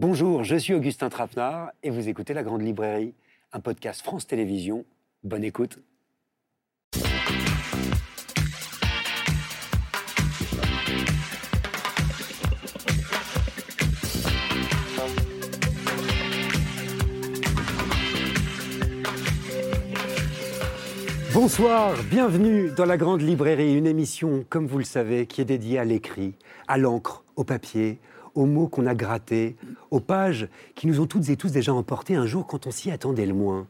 Bonjour, je suis Augustin Trapenard et vous écoutez La Grande Librairie, un podcast France Télévisions. Bonne écoute. Bonsoir, bienvenue dans la Grande Librairie, une émission, comme vous le savez, qui est dédiée à l'écrit, à l'encre, au papier, aux mots qu'on a grattés, aux pages qui nous ont toutes et tous déjà emportés un jour quand on s'y attendait le moins.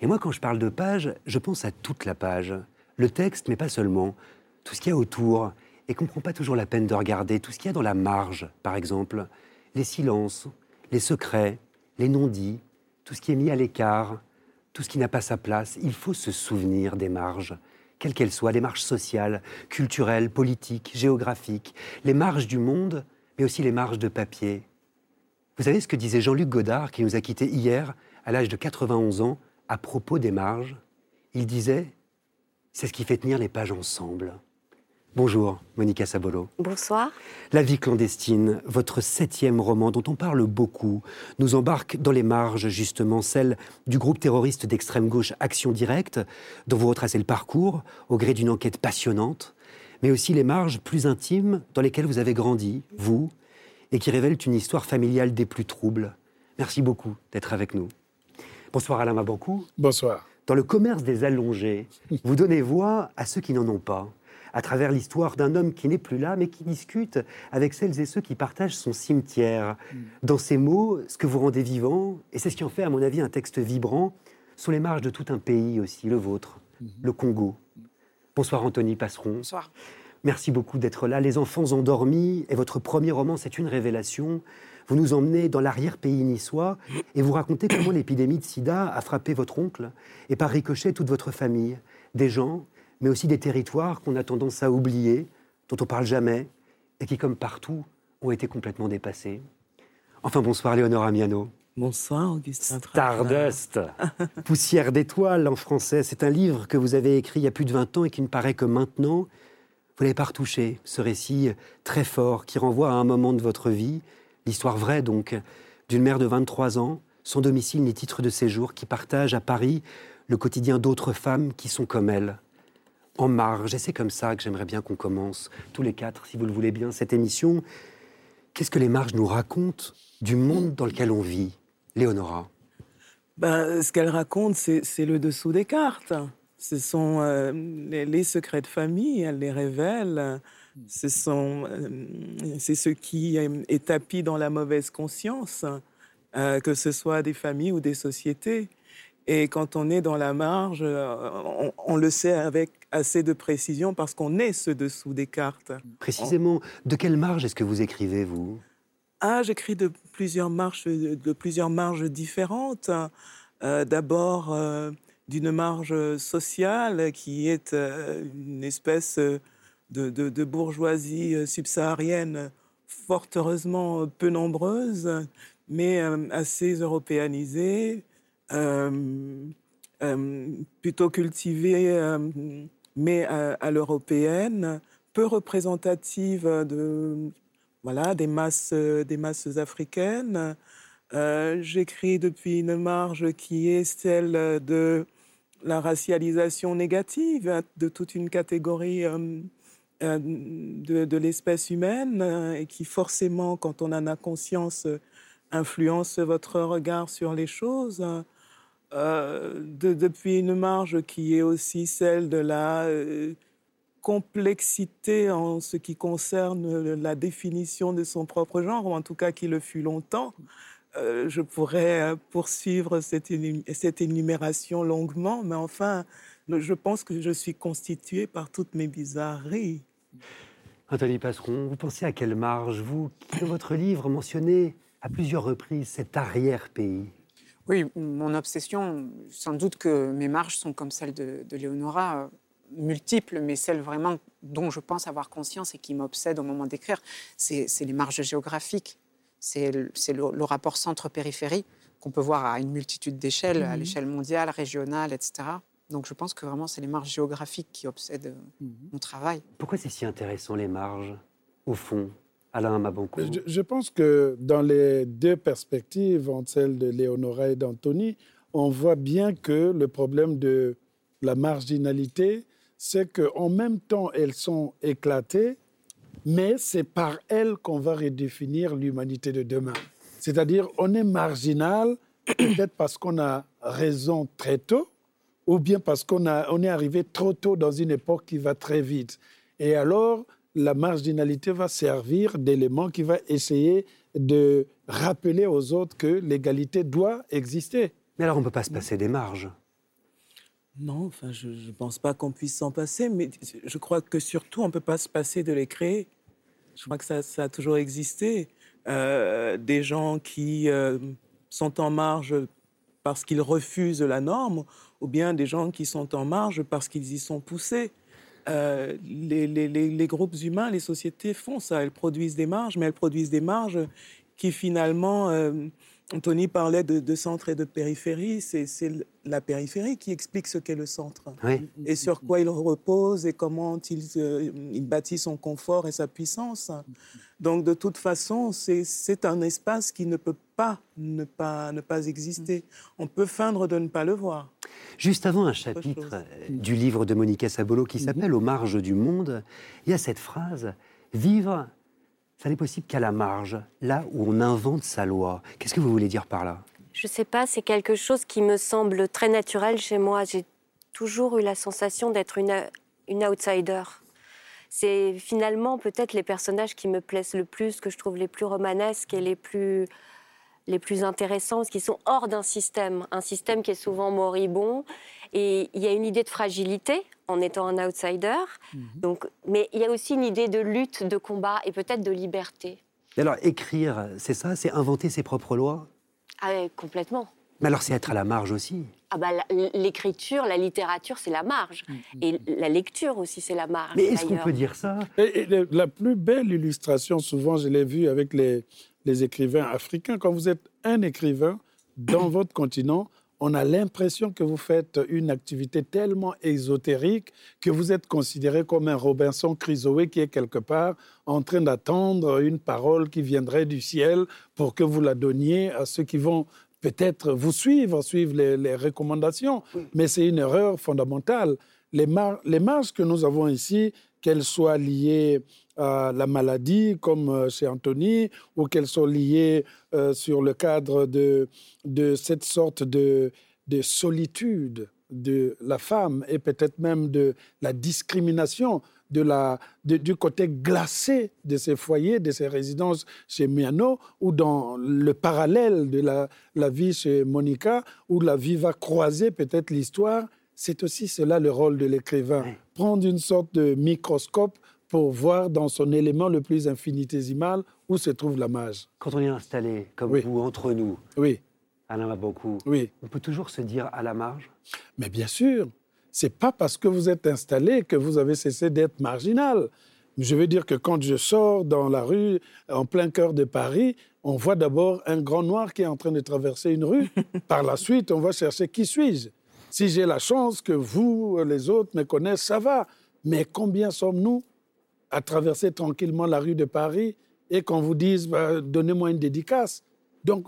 Et moi, quand je parle de pages, je pense à toute la page. Le texte, mais pas seulement. Tout ce qu'il y a autour, et qu'on ne prend pas toujours la peine de regarder. Tout ce qu'il y a dans la marge, par exemple. Les silences, les secrets, les non-dits, tout ce qui est mis à l'écart, tout ce qui n'a pas sa place. Il faut se souvenir des marges, quelles qu'elles soient, les marges sociales, culturelles, politiques, géographiques, les marges du monde, mais aussi les marges de papier. Vous savez ce que disait Jean-Luc Godard, qui nous a quittés hier, à l'âge de 91 ans, à propos des marges? Il disait C'est ce qui fait tenir les pages ensemble. Bonjour, Monica Sabolo. Bonsoir. La vie clandestine, votre septième roman dont on parle beaucoup, nous embarque dans les marges, justement, celle du groupe terroriste d'extrême gauche Action Directe, dont vous retracez le parcours au gré d'une enquête passionnante, mais aussi les marges plus intimes dans lesquelles vous avez grandi, vous, et qui révèlent une histoire familiale des plus troubles. Merci beaucoup d'être avec nous. Bonsoir Alain Mabancou. Bonsoir. Dans le commerce des allongés, vous donnez voix à ceux qui n'en ont pas à travers l'histoire d'un homme qui n'est plus là, mais qui discute avec celles et ceux qui partagent son cimetière. Mm. Dans ces mots, ce que vous rendez vivant, et c'est ce qui en fait, à mon avis, un texte vibrant, sont les marges de tout un pays aussi, le vôtre, mm-hmm. le Congo. Bonsoir Anthony Passeron. Bonsoir. Merci beaucoup d'être là. Les enfants endormis, et votre premier roman, c'est une révélation. Vous nous emmenez dans l'arrière-pays niçois et vous racontez comment l'épidémie de sida a frappé votre oncle et par ricochet toute votre famille. Des gens mais aussi des territoires qu'on a tendance à oublier, dont on parle jamais, et qui, comme partout, ont été complètement dépassés. Enfin, bonsoir Léonore Amiano. Bonsoir Augustin. Stardust, Poussière d'étoiles en français. C'est un livre que vous avez écrit il y a plus de 20 ans et qui ne paraît que maintenant. Vous n'avez pas retouché ce récit très fort qui renvoie à un moment de votre vie, l'histoire vraie donc, d'une mère de 23 ans, sans domicile ni titre de séjour, qui partage à Paris le quotidien d'autres femmes qui sont comme elle en marge. Et c'est comme ça que j'aimerais bien qu'on commence, tous les quatre, si vous le voulez bien, cette émission. Qu'est-ce que les marges nous racontent du monde dans lequel on vit? Léonora ben, Ce qu'elles racontent, c'est le dessous des cartes. Ce sont euh, les, secrets de famille, elles les. Ce sont, euh, c'est ce qui est tapis dans la mauvaise conscience, euh, que ce soit des familles ou des sociétés. Et quand on est dans la marge, on, on le sait avec assez de précision parce qu'on est ce dessous des cartes. Précisément, de quelle marge est-ce que vous écrivez, vous? Ah, j'écris de plusieurs marges, de plusieurs marges différentes. Euh, d'abord, euh, d'une marge sociale qui est euh, une espèce de, de bourgeoisie subsaharienne fort heureusement peu nombreuse, mais assez européanisée. plutôt cultivée mais à, l'européenne, peu représentative de, voilà, des, masses, des masses africaines. Euh, j'écris depuis une marge qui est celle de la racialisation négative de toute une catégorie euh, euh, de, l'espèce humaine et qui forcément, quand on en a conscience, influence votre regard sur les choses. Euh, depuis une marge qui est aussi celle de la euh, complexité en ce qui concerne la définition de son propre genre, ou en tout cas qui le fut longtemps. Euh, je pourrais poursuivre cette, cette, énumération longuement, mais enfin, je pense que je suis constituée par toutes mes bizarreries. Anthony Passeron, vous pensez à quelle marge, vous, qui dans votre livre mentionnez à plusieurs reprises cet arrière-pays? Oui, mon obsession, sans doute que mes marges sont comme celles de, de Léonora, euh, multiples, mais celles vraiment dont je pense avoir conscience et qui m'obsèdent au moment d'écrire, c'est les marges géographiques, c'est le, rapport centre-périphérie qu'on peut voir à une multitude d'échelles, à mhm. l'échelle mondiale, régionale, etc. Donc je pense que vraiment c'est les marges géographiques qui obsèdent euh, mhm. mon travail. Pourquoi c'est si intéressant les marges, au fond Alain Mabankou je, je, pense que dans les deux perspectives, entre celle de Léonora et d'Anthony, on voit bien que le problème de la marginalité, c'est qu'en même temps, elles sont éclatées, mais c'est par elles qu'on va redéfinir l'humanité de demain. C'est-à-dire, on est marginal, peut-être parce qu'on a raison très tôt, ou bien parce qu'on on est arrivé trop tôt dans une époque qui va très vite. Et alors, la marginalité va servir d'élément qui va essayer de rappeler aux autres que l'égalité doit exister. Mais alors, on ne peut pas se passer des marges. Non, enfin, je ne pense pas qu'on puisse s'en passer, mais je crois que surtout, on ne peut pas se passer de les créer. Je crois que ça, a toujours existé. Euh, des gens qui euh, sont en marge parce qu'ils refusent la norme, ou bien des gens qui sont en marge parce qu'ils y sont poussés. Euh, les, groupes humains, les sociétés font ça. Elles produisent des marges, mais elles produisent des marges qui finalement Anthony parlait de, centre et de périphérie. C'est la périphérie qui explique ce qu'est le centre. Et sur quoi il repose et comment il, euh, il, bâtit son confort et sa puissance. Donc, de toute façon, c'est un espace qui ne peut pas ne pas, ne pas exister. On peut feindre de ne pas le voir. Juste avant un chapitre du livre de Monica Sabolo qui s'appelle Aux marges du monde, il y a cette phrase Vivre ça n'est possible qu'à la marge, là où on invente sa loi. Qu'est-ce que vous voulez dire par là? Je ne sais pas, c'est quelque chose qui me semble très naturel chez moi. J'ai toujours eu la sensation d'être une, une outsider. C'est finalement peut-être les personnages qui me plaisent le plus, que je trouve les plus romanesques et les plus, les plus intéressants, qui sont hors d'un système, un système qui est souvent moribond. Et il y a une idée de fragilité en étant un outsider. Mhm. Donc, mais il y a aussi une idée de lutte, de combat et peut-être de liberté. alors, écrire, c'est ça C'est inventer ses propres lois? Ah, Complètement. Mais alors, c'est être à la marge aussi ah bah, L'écriture, la littérature, c'est la marge. Mhm. Et la lecture aussi, c'est la marge. Mais est-ce qu'on peut dire ça? Et, La plus belle illustration, souvent, je l'ai vue avec les, les écrivains africains. Quand vous êtes un écrivain dans votre continent, on a l'impression que vous faites une activité tellement ésotérique que vous êtes considéré comme un Robinson Crusoe qui est quelque part en train d'attendre une parole qui viendrait du ciel pour que vous la donniez à ceux qui vont peut-être vous suivre, suivre les, recommandations. Mais c'est une erreur fondamentale. Les, les marges que nous avons ici, qu'elles soient liées à la maladie, comme euh, chez Anthony, ou qu'elles soient liées euh, sur le cadre de, de cette sorte de, de solitude de la femme et peut-être même de la discrimination de la, du côté glacé de ces foyers, de ces résidences chez Miano, ou dans le parallèle de la, la vie chez Monica, où la vie va croiser peut-être l'histoire c'est aussi cela le rôle de l'écrivain. Prendre une sorte de microscope pour voir dans son élément le plus infinitésimal où se trouve la mage. Quand on est installé, comme vous, entre nous, oui. Alain beaucoup. oui. on peut toujours se dire à la marge? Mais bien sûr, c'est pas parce que vous êtes installé que vous avez cessé d'être marginal. Je veux dire que quand je sors dans la rue, en plein cœur de Paris, on voit d'abord un grand noir qui est en train de traverser une rue. Par la suite, on va chercher qui suis-je si j'ai la chance que vous, les autres, me connaissent, ça va. Mais combien sommes-nous à traverser tranquillement la rue de Paris et qu'on vous dise bah, donnez-moi une dédicace Donc,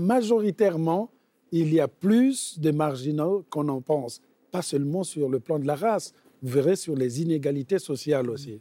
majoritairement, il y a plus de marginaux qu'on en pense. Pas seulement sur le plan de la race, vous verrez sur les inégalités sociales aussi.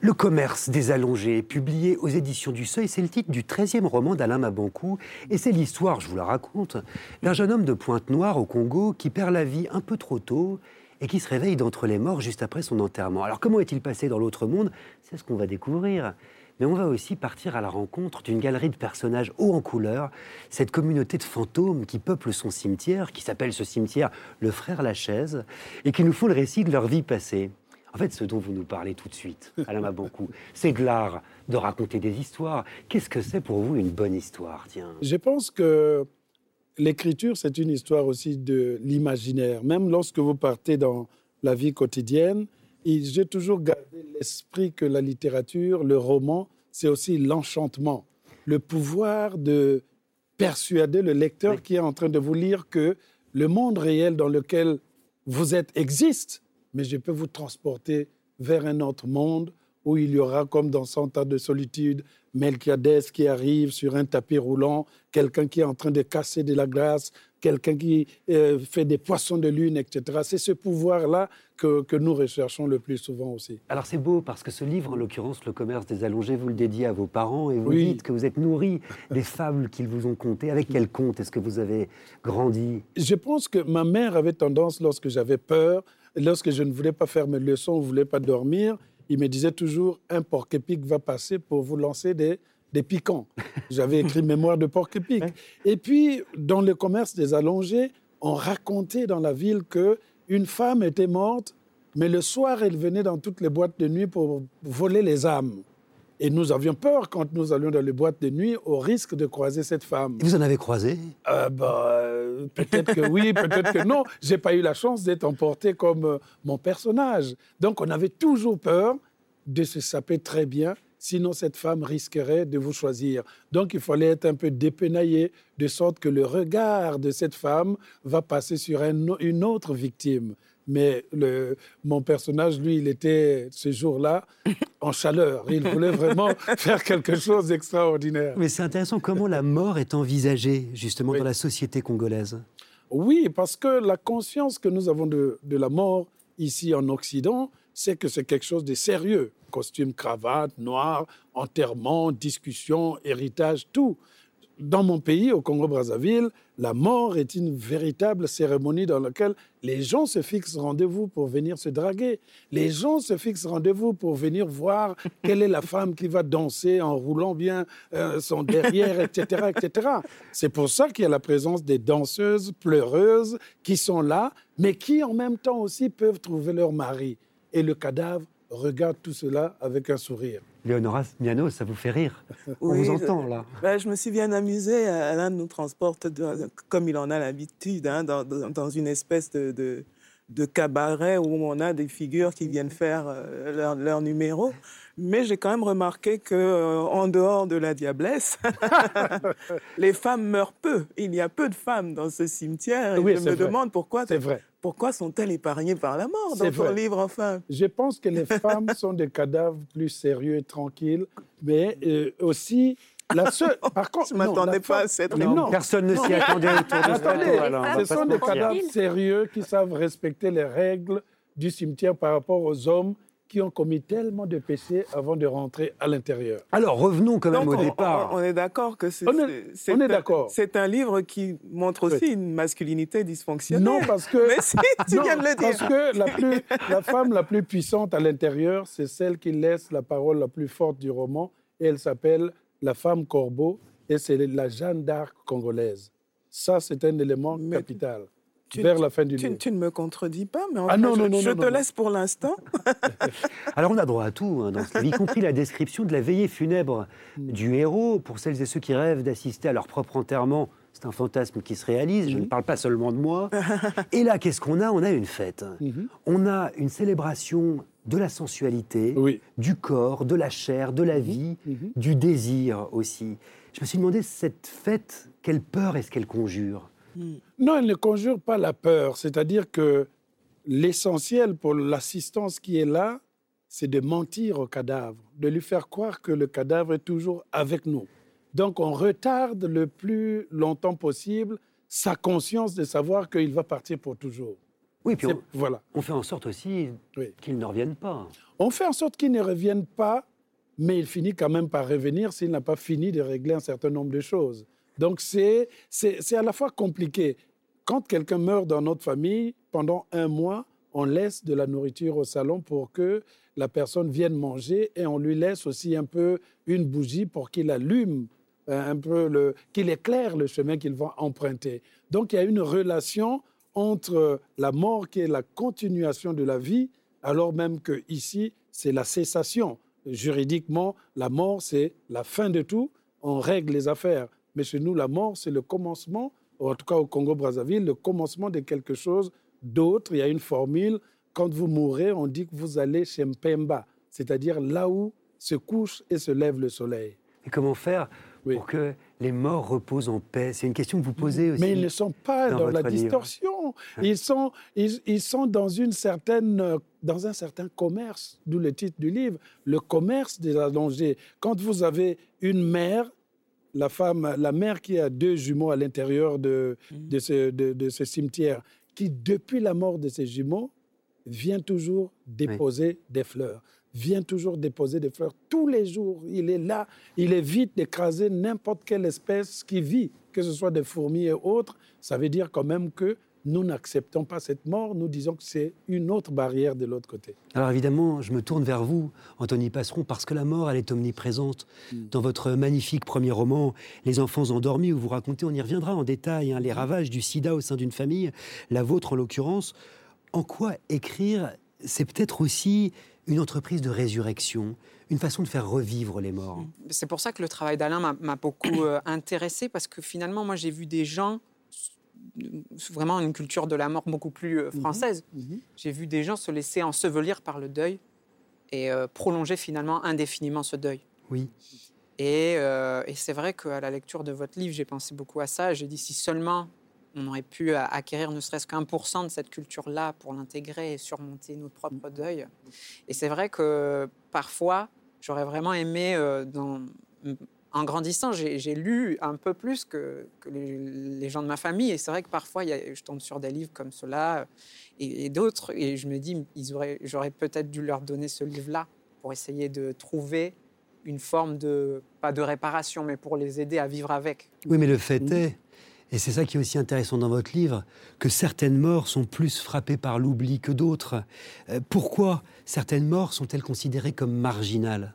Le commerce des allongés, publié aux éditions du Seuil, c'est le titre du 13e roman d'Alain Mabankou. Et c'est l'histoire, je vous la raconte, d'un jeune homme de Pointe-Noire au Congo qui perd la vie un peu trop tôt et qui se réveille d'entre les morts juste après son enterrement. Alors comment est-il passé dans l'autre monde? C'est ce qu'on va découvrir. Mais on va aussi partir à la rencontre d'une galerie de personnages hauts en couleur, cette communauté de fantômes qui peuple son cimetière, qui s'appelle ce cimetière le Frère Lachaise, et qui nous font le récit de leur vie passée. En fait, ce dont vous nous parlez tout de suite, Alain Mabankou, c'est de l'art de raconter des histoires. Qu'est-ce que c'est pour vous une bonne histoire? Tiens. Je pense que l'écriture, c'est une histoire aussi de l'imaginaire. Même lorsque vous partez dans la vie quotidienne, j'ai toujours gardé l'esprit que la littérature, le roman, c'est aussi l'enchantement, le pouvoir de persuader le lecteur qui est en train de vous lire que le monde réel dans lequel vous êtes existe mais je peux vous transporter vers un autre monde où il y aura, comme dans Cent ans de solitude, Melquiades qui arrive sur un tapis roulant, quelqu'un qui est en train de casser de la glace, quelqu'un qui euh, fait des poissons de lune, etc. C'est ce pouvoir-là que, que, nous recherchons le plus souvent aussi. Alors c'est beau parce que ce livre, en l'occurrence Le commerce des allongés, vous le dédiez à vos parents et vous dites que vous êtes nourri des fables qu'ils vous ont contées. Avec quel conte est-ce que vous avez grandi? Je pense que ma mère avait tendance, lorsque j'avais peur, lorsque je ne voulais pas faire mes leçons, ne voulais pas dormir, il me disait toujours un porc-épic va passer pour vous lancer des, des piquants. J'avais écrit Mémoire de porc-épic. Et puis, dans le commerce des allongés, on racontait dans la ville que une femme était morte, mais le soir, elle venait dans toutes les boîtes de nuit pour voler les âmes. Et nous avions peur quand nous allions dans les boîtes de nuit au risque de croiser cette femme. vous en avez croisé? Euh, bah, Peut-être que oui, peut-être que non. J'ai pas eu la chance d'être emporté comme euh, mon personnage. Donc on avait toujours peur de se saper très bien sinon cette femme risquerait de vous choisir. Donc il fallait être un peu dépenaillé, de sorte que le regard de cette femme va passer sur une autre victime. Mais le, mon personnage, lui, il était ce jour-là en chaleur. Il voulait vraiment faire quelque chose d'extraordinaire. Mais c'est intéressant comment la mort est envisagée justement dans la société congolaise. Oui, parce que la conscience que nous avons de, de la mort ici en Occident, c'est que c'est quelque chose de sérieux. Costume, cravate, noir, enterrement, discussion, héritage, tout. Dans mon pays, au Congo-Brazzaville, la mort est une véritable cérémonie dans laquelle les gens se fixent rendez-vous pour venir se draguer. Les gens se fixent rendez-vous pour venir voir quelle est la femme qui va danser en roulant bien euh, son derrière, etc. etc. C'est pour ça qu'il y a la présence des danseuses pleureuses qui sont là, mais qui en même temps aussi peuvent trouver leur mari. Et le cadavre regarde tout cela avec un sourire. Léonora Miano, ça vous fait rire On vous entend là. Ben, je me suis bien amusée. Alain nous transporte, comme il en a l'habitude, hein, dans, une espèce de, de, cabaret où on a des figures qui viennent faire euh, leur, leur numéro. Mais j'ai quand même remarqué que euh, en dehors de la diablesse, les femmes meurent peu. Il y a peu de femmes dans ce cimetière. Et je me demande pourquoi. C'est vrai. Pourquoi sont-elles épargnées par la mort dans ton livre, enfin? Je pense que les femmes sont des cadavres plus sérieux et tranquilles, mais euh, aussi la seule. Par contre, je ne m'attendais pas à cette. Non, personne ne s'y attendait autour de Attendez, ce sont des cadavres sérieux qui savent respecter les règles du cimetière par rapport aux hommes qui ont commis tellement de péchés avant de rentrer à l'intérieur. Alors revenons quand même au départ. On, est d'accord que c'est on est, d'accord. C'est un livre qui montre aussi une masculinité dysfonctionnelle. Non, parce que Mais si, tu viens de le dire. Parce que la, plus, la femme la plus puissante à l'intérieur, c'est celle qui laisse la parole la plus forte du roman, et elle s'appelle la femme corbeau, et c'est la Jeanne d'Arc congolaise. Ça, c'est un élément capital tu, vers la fin du tu, tu, ne me contredis pas, mais en ah, non, je, non, je te laisse pour l'instant. Alors on a droit à tout hein, dans ce livre, y compris la description de la veillée funèbre hmm. du héros pour celles et ceux qui rêvent d'assister à leur propre enterrement. C'est un fantasme qui se réalise, je ne hmm. parle pas seulement de moi. et là, qu'est-ce qu'on a? On a une fête. Hmm. On a une célébration de la sensualité, du corps, de la chair, de la vie, du désir aussi. Je me suis demandé, cette fête, quelle peur est-ce qu'elle conjure? Hmm. Non, elle ne conjure pas la peur. C'est-à-dire que l'essentiel pour l'assistance qui est là, c'est de mentir au cadavre, de lui faire croire que le cadavre est toujours avec nous. Donc on retarde le plus longtemps possible sa conscience de savoir qu'il va partir pour toujours. Oui, puis on, voilà. on fait en sorte aussi qu'il ne revienne pas. On fait en sorte qu'il ne revienne pas, mais il finit quand même par revenir s'il n'a pas fini de régler un certain nombre de choses. Donc c'est à la fois compliqué. Quand quelqu'un meurt dans notre famille, pendant un mois, on laisse de la nourriture au salon pour que la personne vienne manger et on lui laisse aussi un peu une bougie pour qu'il allume euh, un peu, qu'il éclaire le chemin qu'il va emprunter. Donc il y a une relation entre la mort qui est la continuation de la vie, alors même que ici c'est la cessation. Juridiquement, la mort c'est la fin de tout. On règle les affaires. Mais chez nous, la mort, c'est le commencement, en tout cas au Congo-Brazzaville, le commencement de quelque chose d'autre. Il y a une formule, quand vous mourrez, on dit que vous allez chez Mpemba, c'est-à-dire là où se couche et se lève le soleil. Et comment faire pour que les morts reposent en paix? C'est une question que vous posez aussi. Mais ils ne sont pas dans, la distorsion. Ils sont, ils, sont dans, une certaine, dans un certain commerce, d'où le titre du livre, le commerce des allongés. Quand vous avez une mère, la femme, la mère qui a deux jumeaux à l'intérieur de, mm. de, ce, de, ce cimetière, qui, depuis la mort de ses jumeaux, vient toujours déposer des fleurs vient toujours déposer des fleurs tous les jours. Il est là, il évite d'écraser n'importe quelle espèce qui vit, que ce soit des fourmis et autres. Ça veut dire quand même que nous n'acceptons pas cette mort, nous disons que c'est une autre barrière de l'autre côté. Alors évidemment, je me tourne vers vous, Anthony Passeron, parce que la mort, elle est omniprésente. Hmm. Dans votre magnifique premier roman, Les enfants endormis, où vous racontez, on y reviendra en détail, hein, les ravages du sida au sein d'une famille, la vôtre en l'occurrence. En quoi écrire, c'est peut-être aussi une entreprise de résurrection, une façon de faire revivre les morts. C'est pour ça que le travail d'Alain m'a beaucoup euh, intéressé parce que finalement, moi, j'ai vu des gens vraiment une culture de la mort beaucoup plus euh, mhm. française. Mhm. J'ai vu des gens se laisser ensevelir par le deuil et euh, prolonger finalement indéfiniment ce deuil. Oui. Et, et c'est vrai qu'à la lecture de votre livre, j'ai pensé beaucoup à ça. J'ai dit si seulement on aurait pu acquérir ne serait-ce qu'un pour cent de cette culture-là pour l'intégrer et surmonter notre propre deuil. Et c'est vrai que parfois, j'aurais vraiment aimé, euh, en grandissant, j'ai lu un peu plus que, les, gens de ma famille. Et c'est vrai que parfois, je tombe sur des livres comme cela et, d'autres, et je me dis, j'aurais peut-être dû leur donner ce livre-là pour essayer de trouver une forme de, pas de réparation, mais pour les aider à vivre avec. Oui, mais le fait est et c'est ça qui est aussi intéressant dans votre livre, que certaines morts sont plus frappées par l'oubli que d'autres. Euh, pourquoi certaines morts sont-elles considérées comme marginales?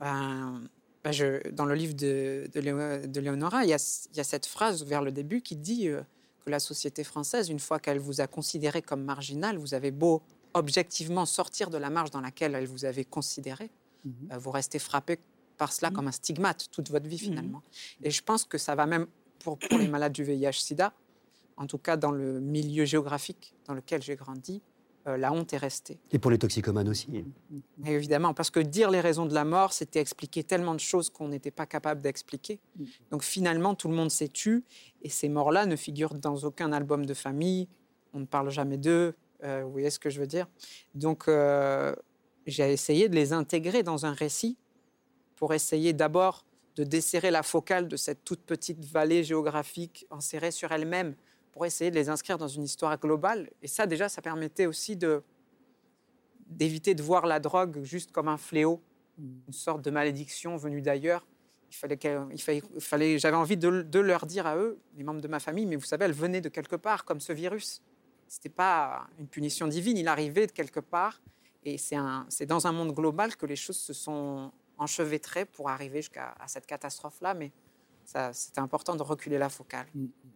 Ben, ben je, Dans le livre de, de, Léonora, il y, a, cette phrase vers le début qui dit euh, que la société française, une fois qu'elle vous a considéré comme marginal, vous avez beau objectivement sortir de la marge dans laquelle elle vous avait considéré, mhm. euh, vous restez frappé par cela mhm. comme un stigmate toute votre vie mhm. finalement. Et je pense que ça va même pour, les malades du VIH-Sida, en tout cas dans le milieu géographique dans lequel j'ai grandi, la honte est restée. Et pour les toxicomanes aussi. évidemment, parce que dire les raisons de la mort, c'était expliquer tellement de choses qu'on n'était pas capable d'expliquer. Donc finalement, tout le monde s'est tu, et ces morts-là ne figurent dans aucun album de famille, on ne parle jamais d'eux, euh, vous voyez ce que je veux dire? Donc euh, j'ai essayé de les intégrer dans un récit pour essayer d'abord de desserrer la focale de cette toute petite vallée géographique enserrée sur elle-même pour essayer de les inscrire dans une histoire globale. Et ça, déjà, ça permettait aussi de d'éviter de voir la drogue juste comme un fléau, une sorte de malédiction venue d'ailleurs. Il fallait, il fallait, j'avais envie de, leur dire à eux, les membres de ma famille, mais vous savez, elle venait de quelque part, comme ce virus. C'était pas une punition divine, il arrivait de quelque part. Et c'est dans un monde global que les choses se sont enchevêtré pour arriver jusqu'à cette catastrophe-là, mais c'était important de reculer la focale.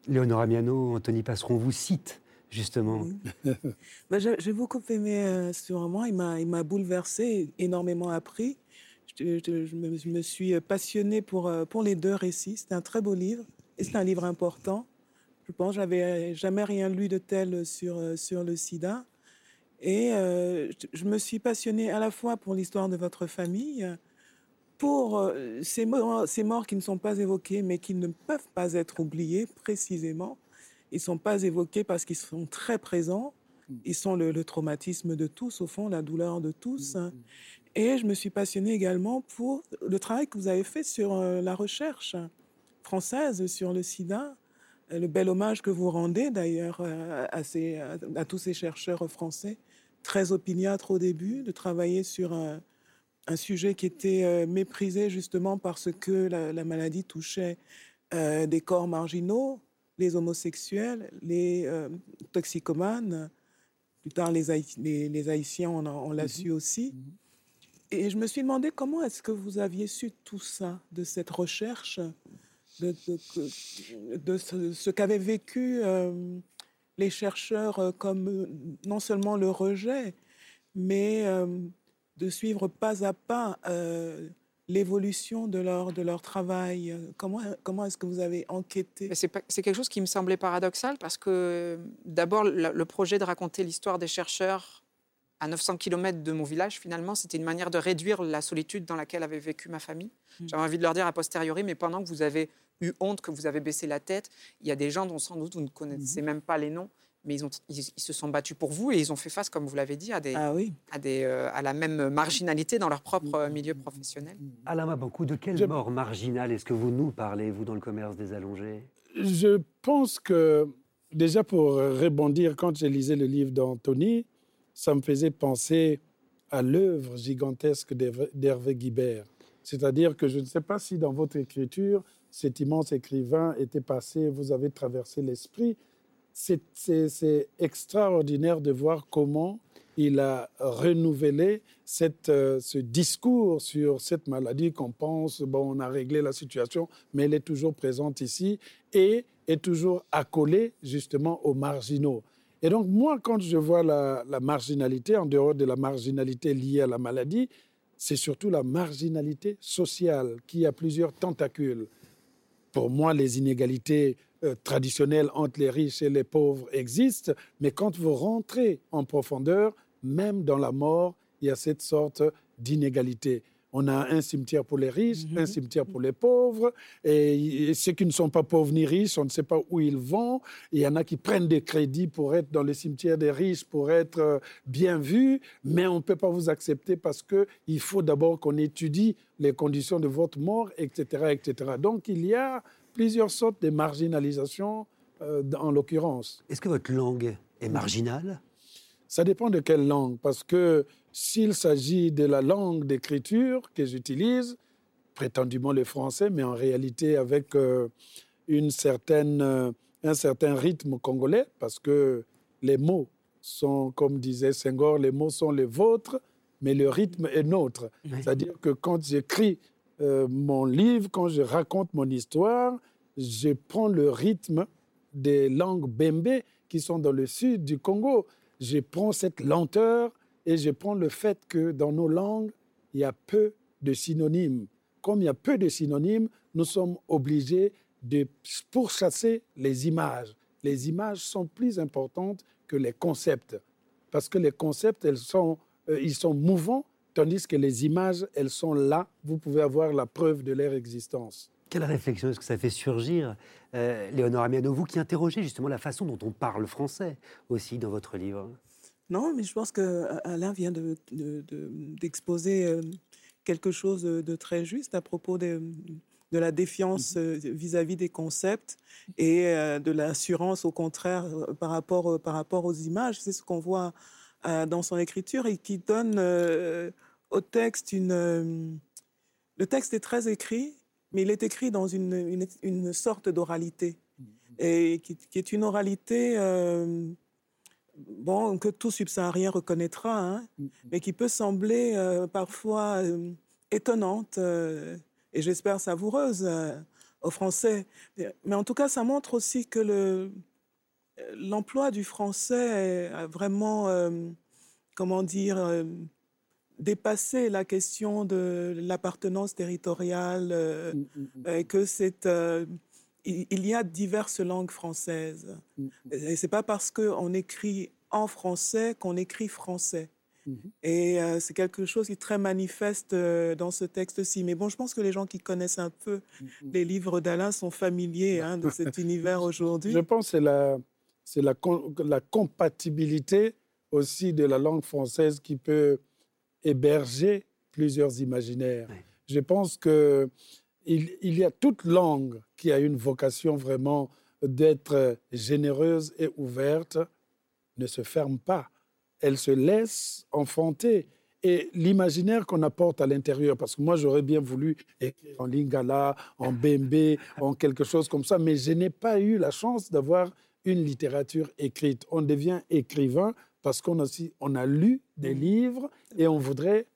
Léonora Miano, Anthony Passeron vous cite justement. Ben, j'ai beaucoup aimé euh, ce roman, il m'a bouleversé, énormément appris. Je, me, suis passionnée pour, euh, pour les deux récits. C'est un très beau livre et c'est un livre important. Je pense, j'avais jamais rien lu de tel sur, euh, sur le sida. Et je me suis passionnée à la fois pour l'histoire de votre famille, pour euh, ces morts, ces morts qui ne sont pas évoqués, mais qui ne peuvent pas être oubliés précisément. Ils ne sont pas évoqués parce qu'ils sont très présents. Mm. Ils sont le, traumatisme de tous, au fond, la douleur de tous. Mm, mm. Et je me suis passionnée également pour le travail que vous avez fait sur euh, la recherche française sur le sida, euh, le bel hommage que vous rendez d'ailleurs à, à, tous ces chercheurs français, très opiniâtres au début, de travailler sur un sujet qui était euh, méprisé justement parce que la, maladie touchait euh, des corps marginaux, les homosexuels, les euh, toxicomanes, plus tard les, les, Haïtiens, on, l'a mhm. su aussi. Mhm. Et je me suis demandé comment est-ce que vous aviez su tout ça, de cette recherche, de, de, ce, qu'avaient vécu les chercheurs comme non seulement le rejet, mais de suivre pas à pas euh, l'évolution de leur, de leur travail Comment, comment est-ce que vous avez enquêté? C'est, quelque chose qui me semblait paradoxal parce que d'abord, le, projet de raconter l'histoire des chercheurs à 900 km de mon village, finalement, c'était une manière de réduire la solitude dans laquelle avait vécu ma famille. Mmh. J'avais envie de leur dire a posteriori, mais pendant que vous avez eu honte, que vous avez baissé la tête, il y a des gens dont sans doute vous ne connaissez mmh. même pas les noms, mais ils, ont, ils, se sont battus pour vous et ils ont fait face, comme vous l'avez dit, à, des, ah à, des, euh, à la même marginalité dans leur propre milieu professionnel. Alain Mabankou, de quelle mort marginale est-ce que vous nous parlez, vous, dans le commerce des allongés? Je pense que, déjà pour rebondir, quand j'ai lisé le livre d'Anthony, ça me faisait penser à l'œuvre gigantesque d'Hervé Guibert. C'est-à-dire que je ne sais pas si dans votre écriture, cet immense écrivain était passé, vous avez traversé l'esprit. C'est extraordinaire de voir comment il a renouvelé euh, ce discours sur cette maladie qu'on pense, bon, on a réglé la situation, mais elle est toujours présente ici et est toujours accolée justement aux marginaux. Et donc, moi, quand je vois la, marginalité, en dehors de la marginalité liée à la maladie, c'est surtout la marginalité sociale qui a plusieurs tentacules. Pour moi, les inégalités euh, traditionnelles entre les riches et les pauvres existent, mais quand vous rentrez en profondeur, même dans la mort, il y a cette sorte d'inégalité. On a un cimetière pour les riches, un mhm. cimetière pour les pauvres. Et ceux qui ne sont pas pauvres ni riches, on ne sait pas où ils vont. Il y en a qui prennent des crédits pour être dans le cimetière des riches, pour être euh, bien vus. Mais on ne peut pas vous accepter parce qu'il faut d'abord qu'on étudie les conditions de votre mort, etc., etc. Donc il y a plusieurs sortes de marginalisation euh, en l'occurrence. Est-ce que votre langue est marginale? Ça dépend de quelle langue, parce que s'il s'agit de la langue d'écriture que j'utilise, prétendument le français, mais en réalité avec euh, une certaine, euh, un certain rythme congolais, parce que les mots sont, comme disait Senghor, les mots sont les vôtres, mais le rythme est nôtre. C'est-à-dire que quand j'écris euh, mon livre, quand je raconte mon histoire, je prends le rythme des langues bembe qui sont dans le sud du Congo. Je prends cette lenteur et je prends le fait que dans nos langues, il y a peu de synonymes. Comme il y a peu de synonymes, nous sommes obligés de pourchasser les images. Les images sont plus importantes que les concepts, parce que les concepts, elles sont, euh, ils sont mouvants, tandis que les images, elles sont là. Vous pouvez avoir la preuve de leur existence. Quelle réflexion est-ce que ça fait surgir, euh, Léonore Amiano, vous qui interrogez justement la façon dont on parle français aussi dans votre livre? Non, mais je pense qu'Alain vient d'exposer de, quelque chose de très juste à propos de, de la défiance mm-hmm. vis-à-vis des concepts et de l'assurance, au contraire, par rapport, par rapport aux images. C'est ce qu'on voit dans son écriture et qui donne au texte une... Le texte est très écrit, mais il est écrit dans une, une, sorte d'oralité, mm-hmm. et qui, qui, est une oralité bon, que tout subsaharien reconnaîtra, hein, mm, mm. mais qui peut sembler euh, parfois euh, étonnante euh, et j'espère savoureuse aux Français. Mais en tout cas, ça montre aussi que l'emploi du français a vraiment, comment dire, dépassé la question de l'appartenance territoriale, mm, et que c'est il y a diverses langues françaises. Mm, mm. Et c'est pas parce qu'on écrit en français qu'on écrit français. Mm-hmm. Et euh, c'est quelque chose qui est très manifeste euh, dans ce texte-ci. Mais bon, je pense que les gens qui connaissent un peu les livres d'Alain sont familiers hein, de cet univers aujourd'hui. Je pense que c'est la, c'est la, la, compatibilité aussi de la langue française qui peut héberger plusieurs imaginaires. Je pense que il, y a toute langue qui a une vocation vraiment d'être généreuse et ouverte, ne se ferme pas. Elle se laisse enfanter. Et l'imaginaire qu'on apporte à l'intérieur, parce que moi j'aurais bien voulu écrire en lingala, en bembe, en quelque chose comme ça, mais je n'ai pas eu la chance d'avoir une littérature écrite. On devient écrivain parce qu'on a, on a lu des livres et on voudrait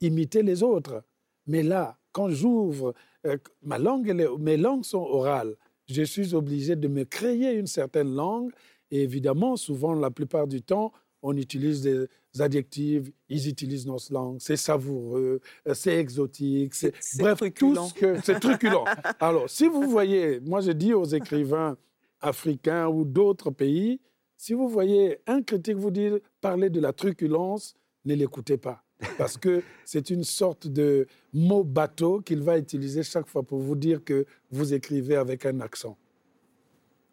imiter les autres. Mais là, quand j'ouvre, euh, ma langue, mes langues sont orales. Je suis obligé de me créer une certaine langue. Et évidemment, souvent, la plupart du temps, on utilise des adjectifs, ils utilisent nos langues, c'est savoureux, euh, c'est exotique, c'est bref, tout ce que c'est truculent. Alors, si vous voyez, moi je dis aux écrivains africains ou d'autres pays, Si vous voyez un critique vous dire parler de la truculence, ne l'écoutez pas. Parce que c'est une sorte de mot bateau qu'il va utiliser chaque fois pour vous dire que vous écrivez avec un accent.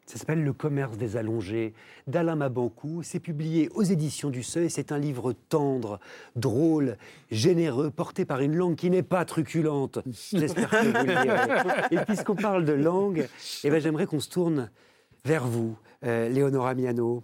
Ça s'appelle Le commerce des allongés d'Alain Mabankou. C'est publié aux éditions du Seuil. C'est un livre tendre, drôle, généreux, porté par une langue qui n'est pas truculente. J'espère que vous le direz. Et puisqu'on parle de langue, eh ben, j'aimerais qu'on se tourne vers vous, euh, Léonora Miano,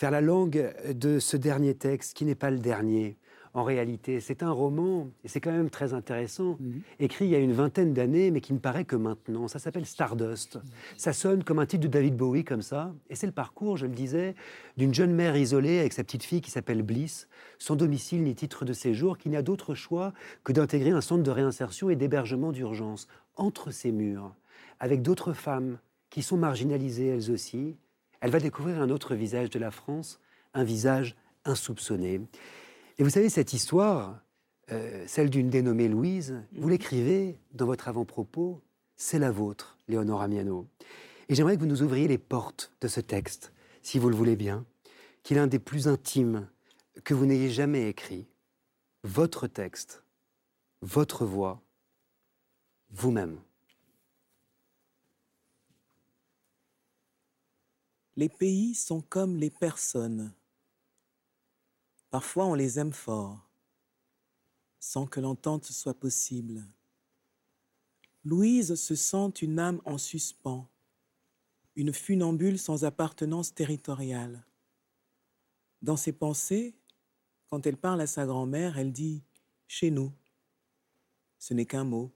vers la langue de ce dernier texte qui n'est pas le dernier en réalité. C'est un roman, et c'est quand même très intéressant, mhm. écrit il y a une vingtaine d'années, mais qui ne paraît que maintenant. Ça s'appelle Stardust. Ça sonne comme un titre de David Bowie, comme ça. Et c'est le parcours, je le disais, d'une jeune mère isolée avec sa petite fille qui s'appelle Bliss, sans domicile ni titre de séjour, qui n'a d'autre choix que d'intégrer un centre de réinsertion et d'hébergement d'urgence entre ces murs, avec d'autres femmes qui sont marginalisées elles aussi. Elle va découvrir un autre visage de la France, un visage insoupçonné. Et vous savez, cette histoire, euh, celle d'une dénommée Louise, vous mhm. l'écrivez dans votre avant-propos, c'est la vôtre, Léonore Amiano. Et j'aimerais que vous nous ouvriez les portes de ce texte, si vous le voulez bien, qui est l'un des plus intimes que vous n'ayez jamais écrit. Votre texte, votre voix, vous-même. Les pays sont comme les personnes. Parfois on les aime fort, sans que l'entente soit possible. Louise se sent une âme en suspens, une funambule sans appartenance territoriale. Dans ses pensées, quand elle parle à sa grand-mère, elle dit ⁇ Chez nous ⁇ Ce n'est qu'un mot.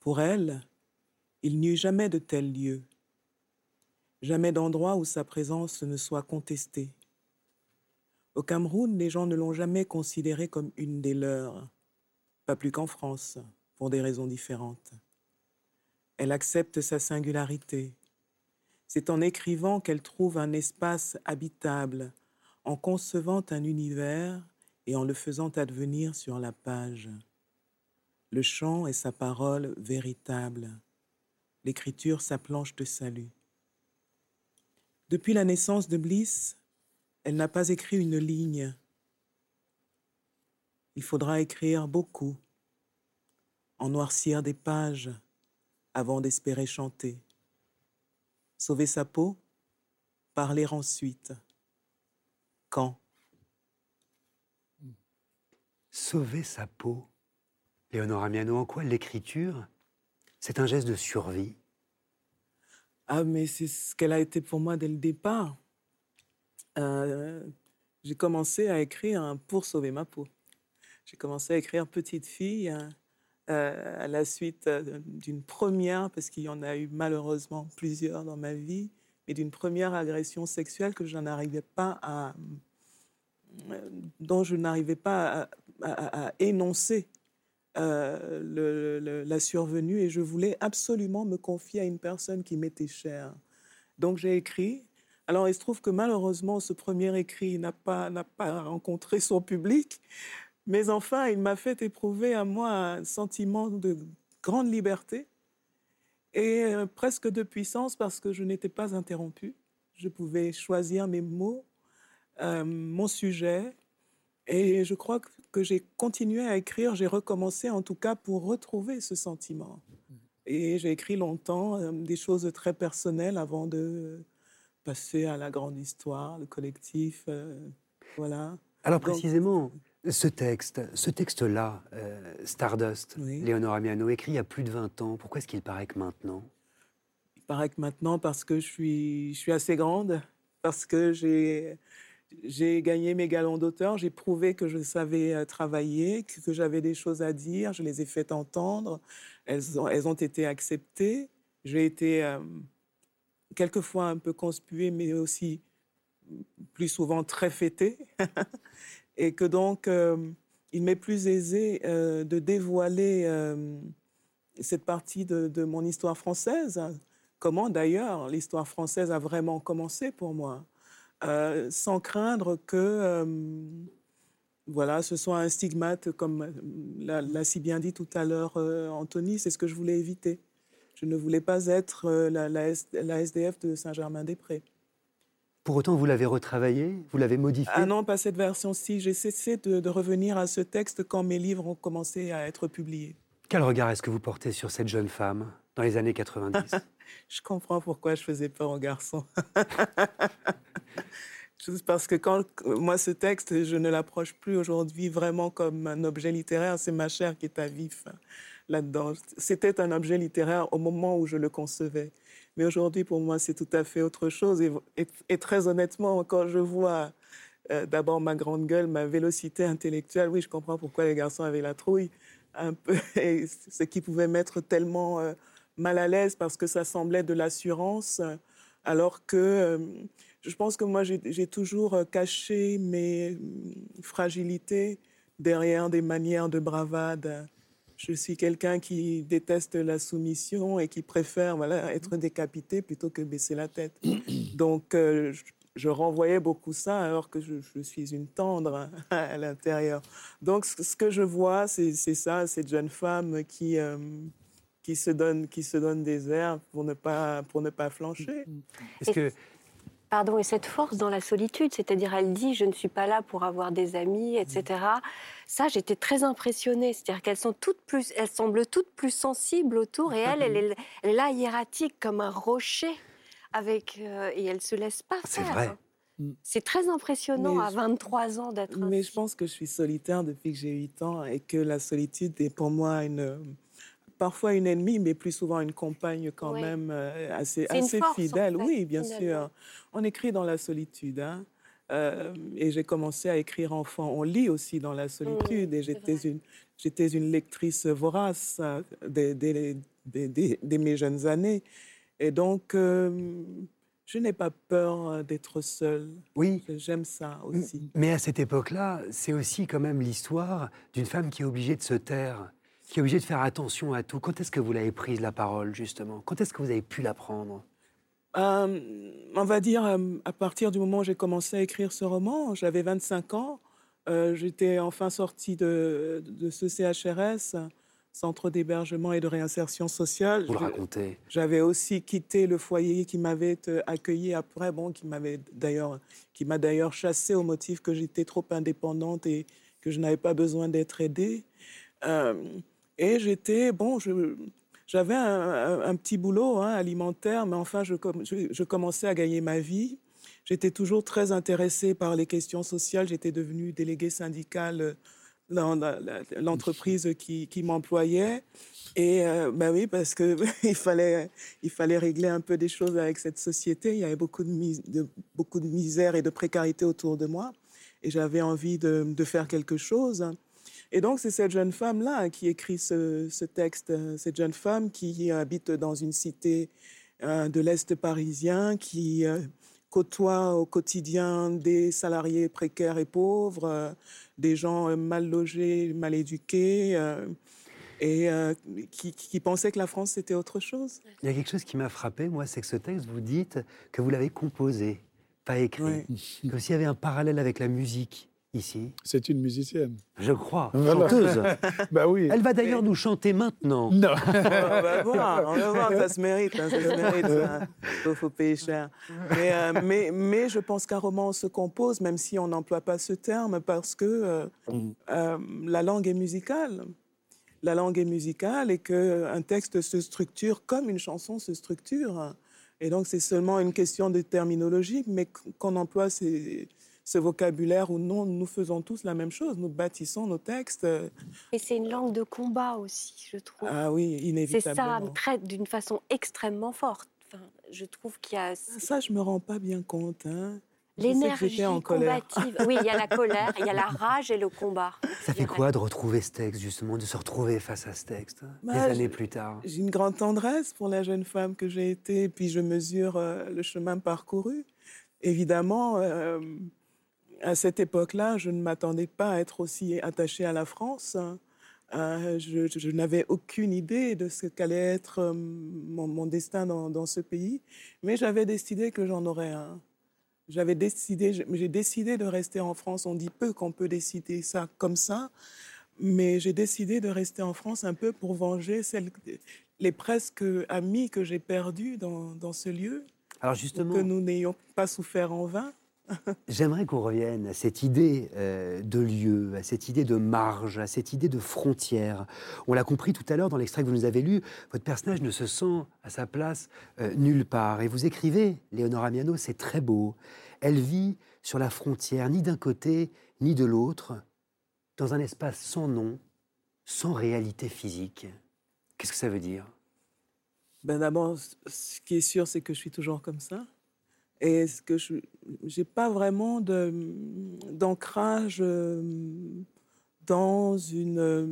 Pour elle, il n'y eut jamais de tel lieu, jamais d'endroit où sa présence ne soit contestée. Au Cameroun, les gens ne l'ont jamais considérée comme une des leurs, pas plus qu'en France, pour des raisons différentes. Elle accepte sa singularité. C'est en écrivant qu'elle trouve un espace habitable, en concevant un univers et en le faisant advenir sur la page. Le chant est sa parole véritable, l'écriture sa planche de salut. Depuis la naissance de Bliss, elle n'a pas écrit une ligne. Il faudra écrire beaucoup, en noircir des pages avant d'espérer chanter. Sauver sa peau, parler ensuite. Quand? Sauver sa peau. Léonore Miano, en quoi l'écriture, c'est un geste de survie? Ah, mais c'est ce qu'elle a été pour moi dès le départ. Euh, j'ai commencé à écrire pour sauver ma peau. J'ai commencé à écrire Petite fille euh, à la suite euh, d'une première, parce qu'il y en a eu malheureusement plusieurs dans ma vie, mais d'une première agression sexuelle que je n'arrivais pas à, dont je n'arrivais pas à, énoncer la survenue et je voulais absolument me confier à une personne qui m'était chère. Donc j'ai écrit alors, il se trouve que malheureusement, ce premier écrit n'a pas, n'a pas rencontré son public, mais enfin, il m'a fait éprouver à moi un sentiment de grande liberté et euh, presque de puissance parce que je n'étais pas interrompue. Je pouvais choisir mes mots, euh, mon sujet, et je crois que j'ai continué à écrire, j'ai recommencé en tout cas pour retrouver ce sentiment. Et j'ai écrit longtemps euh, des choses très personnelles avant de passer à la grande histoire, le collectif, euh, voilà. Alors précisément, ce texte, ce texte-là, euh, Stardust, Léonore Amiano, écrit il y a plus de 20 ans, pourquoi est-ce qu'il paraît que maintenant? Il paraît que maintenant parce que je suis, je suis assez grande, parce que j'ai... J'ai gagné mes galons d'auteur, j'ai prouvé que je savais euh, travailler, que, j'avais des choses à dire, je les ai faites entendre, elles ont, été acceptées. J'ai été quelquefois un peu conspué, mais aussi plus souvent très fêté. et que donc, euh, il m'est plus aisé euh, de dévoiler euh, cette partie de, mon histoire française. Comment d'ailleurs l'histoire française a vraiment commencé pour moi, sans craindre que voilà, ce soit un stigmate, comme l'a si bien dit tout à l'heure Anthony, c'est ce que je voulais éviter. Je ne voulais pas être euh, la, SDF de Saint-Germain-des-Prés. Pour autant, vous l'avez retravaillé Vous l'avez modifié? Ah non, pas cette version-ci. J'ai cessé de, revenir à ce texte quand mes livres ont commencé à être publiés. Quel regard est-ce que vous portez sur cette jeune femme dans les années 90 Je comprends pourquoi je faisais peur aux garçons. Parce que quand moi, ce texte, je ne l'approche plus aujourd'hui vraiment comme un objet littéraire. C'est ma chair qui est à vif hein, là-dedans. C'était un objet littéraire au moment où je le concevais. Mais aujourd'hui, pour moi, c'est tout à fait autre chose. Et, très honnêtement, quand je vois euh, d'abord ma grande gueule, ma vélocité intellectuelle, oui, je comprends pourquoi les garçons avaient la trouille un peu, et ce qui pouvait mettre tellement euh, mal à l'aise parce que ça semblait de l'assurance, alors que euh, je pense que moi, j'ai toujours caché mes fragilités derrière des manières de bravade je suis quelqu'un qui déteste la soumission et qui préfère voilà, être décapité plutôt que baisser la tête. Donc, euh, je, renvoyais beaucoup ça alors que je, suis une tendre à l'intérieur. Donc, ce que je vois, c'est ça, cette jeune femme qui, euh, qui, se donne, qui se donne des airs pour ne pas, pour ne pas flancher. Est-ce que Pardon, et cette force dans la solitude, c'est-à-dire elle dit je ne suis pas là pour avoir des amis, etc. Ça, j'étais très impressionnée, c'est-à-dire qu'elles sont toutes plus, elles semblent toutes plus sensibles autour, et elle, elle est, là hiératique comme un rocher, avec euh, et elle se laisse pas faire. C'est vrai. C'est très impressionnant à 23 ans d'être. Mais je pense que je suis solitaire depuis que j'ai 8 ans et que la solitude est pour moi une parfois une ennemie, mais plus souvent une compagne quand même euh, assez, assez fidèle. oui, bien sûr. On écrit dans la solitude. Hein. Euh, et j'ai commencé à écrire enfant. On lit aussi dans la solitude. et j'étais une, j'étais une lectrice vorace euh, dès, mes jeunes années. Et donc, je n'ai pas peur d'être seule. Oui. J'aime ça aussi. Mais à cette époque-là, c'est aussi quand même l'histoire d'une femme qui est obligée de se taire qui est obligé de faire attention à tout. Quand est-ce que vous l'avez prise la parole, justement? Quand est-ce que vous avez pu la prendre? Euh, On va dire euh, à partir du moment où j'ai commencé à écrire ce roman, j'avais 25 ans. Euh, j'étais enfin sortie de, de, ce CHRS, Centre d'hébergement et de réinsertion sociale. Vous le racontez. J'avais aussi quitté le foyer qui m'avait accueilli après, bon, qui m'avait d'ailleurs, qui m'a d'ailleurs chassée au motif que j'étais trop indépendante et que je n'avais pas besoin d'être aidée. Et j'étais, bon, j'avais un, petit boulot hein, alimentaire, mais enfin, je, commençais à gagner ma vie. J'étais toujours très intéressée par les questions sociales. J'étais devenue déléguée syndicale dans l'entreprise qui, m'employait. Et ben oui, parce qu'il fallait, il fallait régler un peu des choses avec cette société. Il y avait beaucoup de, de beaucoup de misère et de précarité autour de moi. Et j'avais envie de, de, faire quelque chose. Et donc, c'est cette jeune femme-là qui écrit ce, texte, euh, cette jeune femme qui habite dans une cité euh, de l'Est parisien, qui euh, côtoie au quotidien des salariés précaires et pauvres, des gens mal logés, mal éduqués. et qui, qui, pensaient que la France, c'était autre chose. Il y a quelque chose qui m'a frappé, moi, c'est que ce texte, vous dites que vous l'avez composé, pas écrit. Comme s'il y avait un parallèle avec la musique ici C'est une musicienne. Je crois, chanteuse. bah oui. Elle va d'ailleurs nous chanter maintenant. Non. on va voir, on va voir, ça se mérite, hein, ça se mérite. Il faut payer cher. Euh, mais, mais, je pense qu'un roman se compose, même si on n'emploie pas ce terme, parce que euh, euh, la langue est musicale. La langue est musicale et qu'un texte se structure comme une chanson se structure. Et donc, c'est seulement une question de terminologie, mais qu'on emploie ces ce vocabulaire ou non, nous faisons tous la même chose, nous bâtissons nos textes. Et c'est une langue de combat aussi, je trouve. Ah oui, inévitablement. C'est ça, traite d'une façon extrêmement forte. Enfin, je trouve qu'il y a... Ça, je me rends pas bien compte. Hein. L'énergie combative. Oui, il y a la colère, il y a la rage et le combat. Ça fait quoi de retrouver ce texte, justement, de se retrouver face à ce texte, bah, des années plus tard? J'ai une grande tendresse pour la jeune femme que j'ai été, puis je mesure euh, le chemin parcouru. Évidemment, euh, à cette époque-là, je ne m'attendais pas à être aussi attachée à la France. Euh, je, n'avais aucune idée de ce qu'allait être euh, mon, destin dans, ce pays, mais j'avais décidé que j'en aurais un. J'avais décidé, j'ai décidé de rester en France. On dit peu qu'on peut décider ça comme ça, mais j'ai décidé de rester en France un peu pour venger celles, les presque amis que j'ai perdus dans, dans ce lieu. Alors justement, que nous n'ayons pas souffert en vain. J'aimerais qu'on revienne à cette idée euh, de lieu, à cette idée de marge, à cette idée de frontière. On l'a compris tout à l'heure dans l'extrait que vous nous avez lu, votre personnage ne se sent à sa place euh, nulle part. Et vous écrivez, Léonora Miano, c'est très beau. Elle vit sur la frontière, ni d'un côté, ni de l'autre, dans un espace sans nom, sans réalité physique. Qu'est-ce que ça veut dire? Ben D'abord, ce qui est sûr, c'est que je suis toujours comme ça. Et ce que je n'ai pas vraiment d'ancrage euh, dans une euh,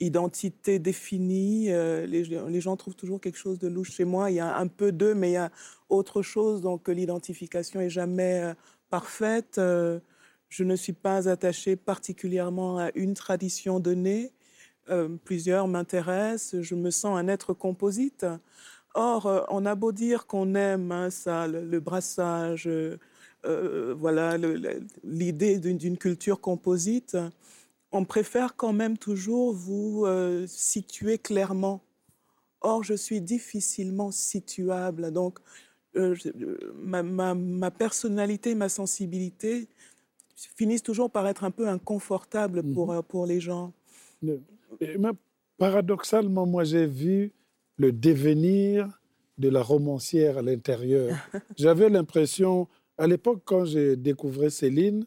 identité définie. Euh, les, gens trouvent toujours quelque chose de louche chez moi. Il y a un peu d'eux, mais il y a autre chose. Donc l'identification est jamais parfaite. Je ne suis pas attachée particulièrement à une tradition donnée. plusieurs m'intéressent. Je me sens un être composite. Or, euh, on a beau dire qu'on aime hein, ça, le, brassage, euh, euh, voilà, l'idée d'une culture composite, on préfère quand même toujours vous situer clairement. Or, je suis difficilement situable. Donc, ma, personnalité, ma sensibilité finissent toujours par être un peu inconfortables pour, mhm. pour les gens. paradoxalement, moi, j'ai vu le devenir de la romancière à l'intérieur. J'avais l'impression, à l'époque, quand j'ai découvert Céline,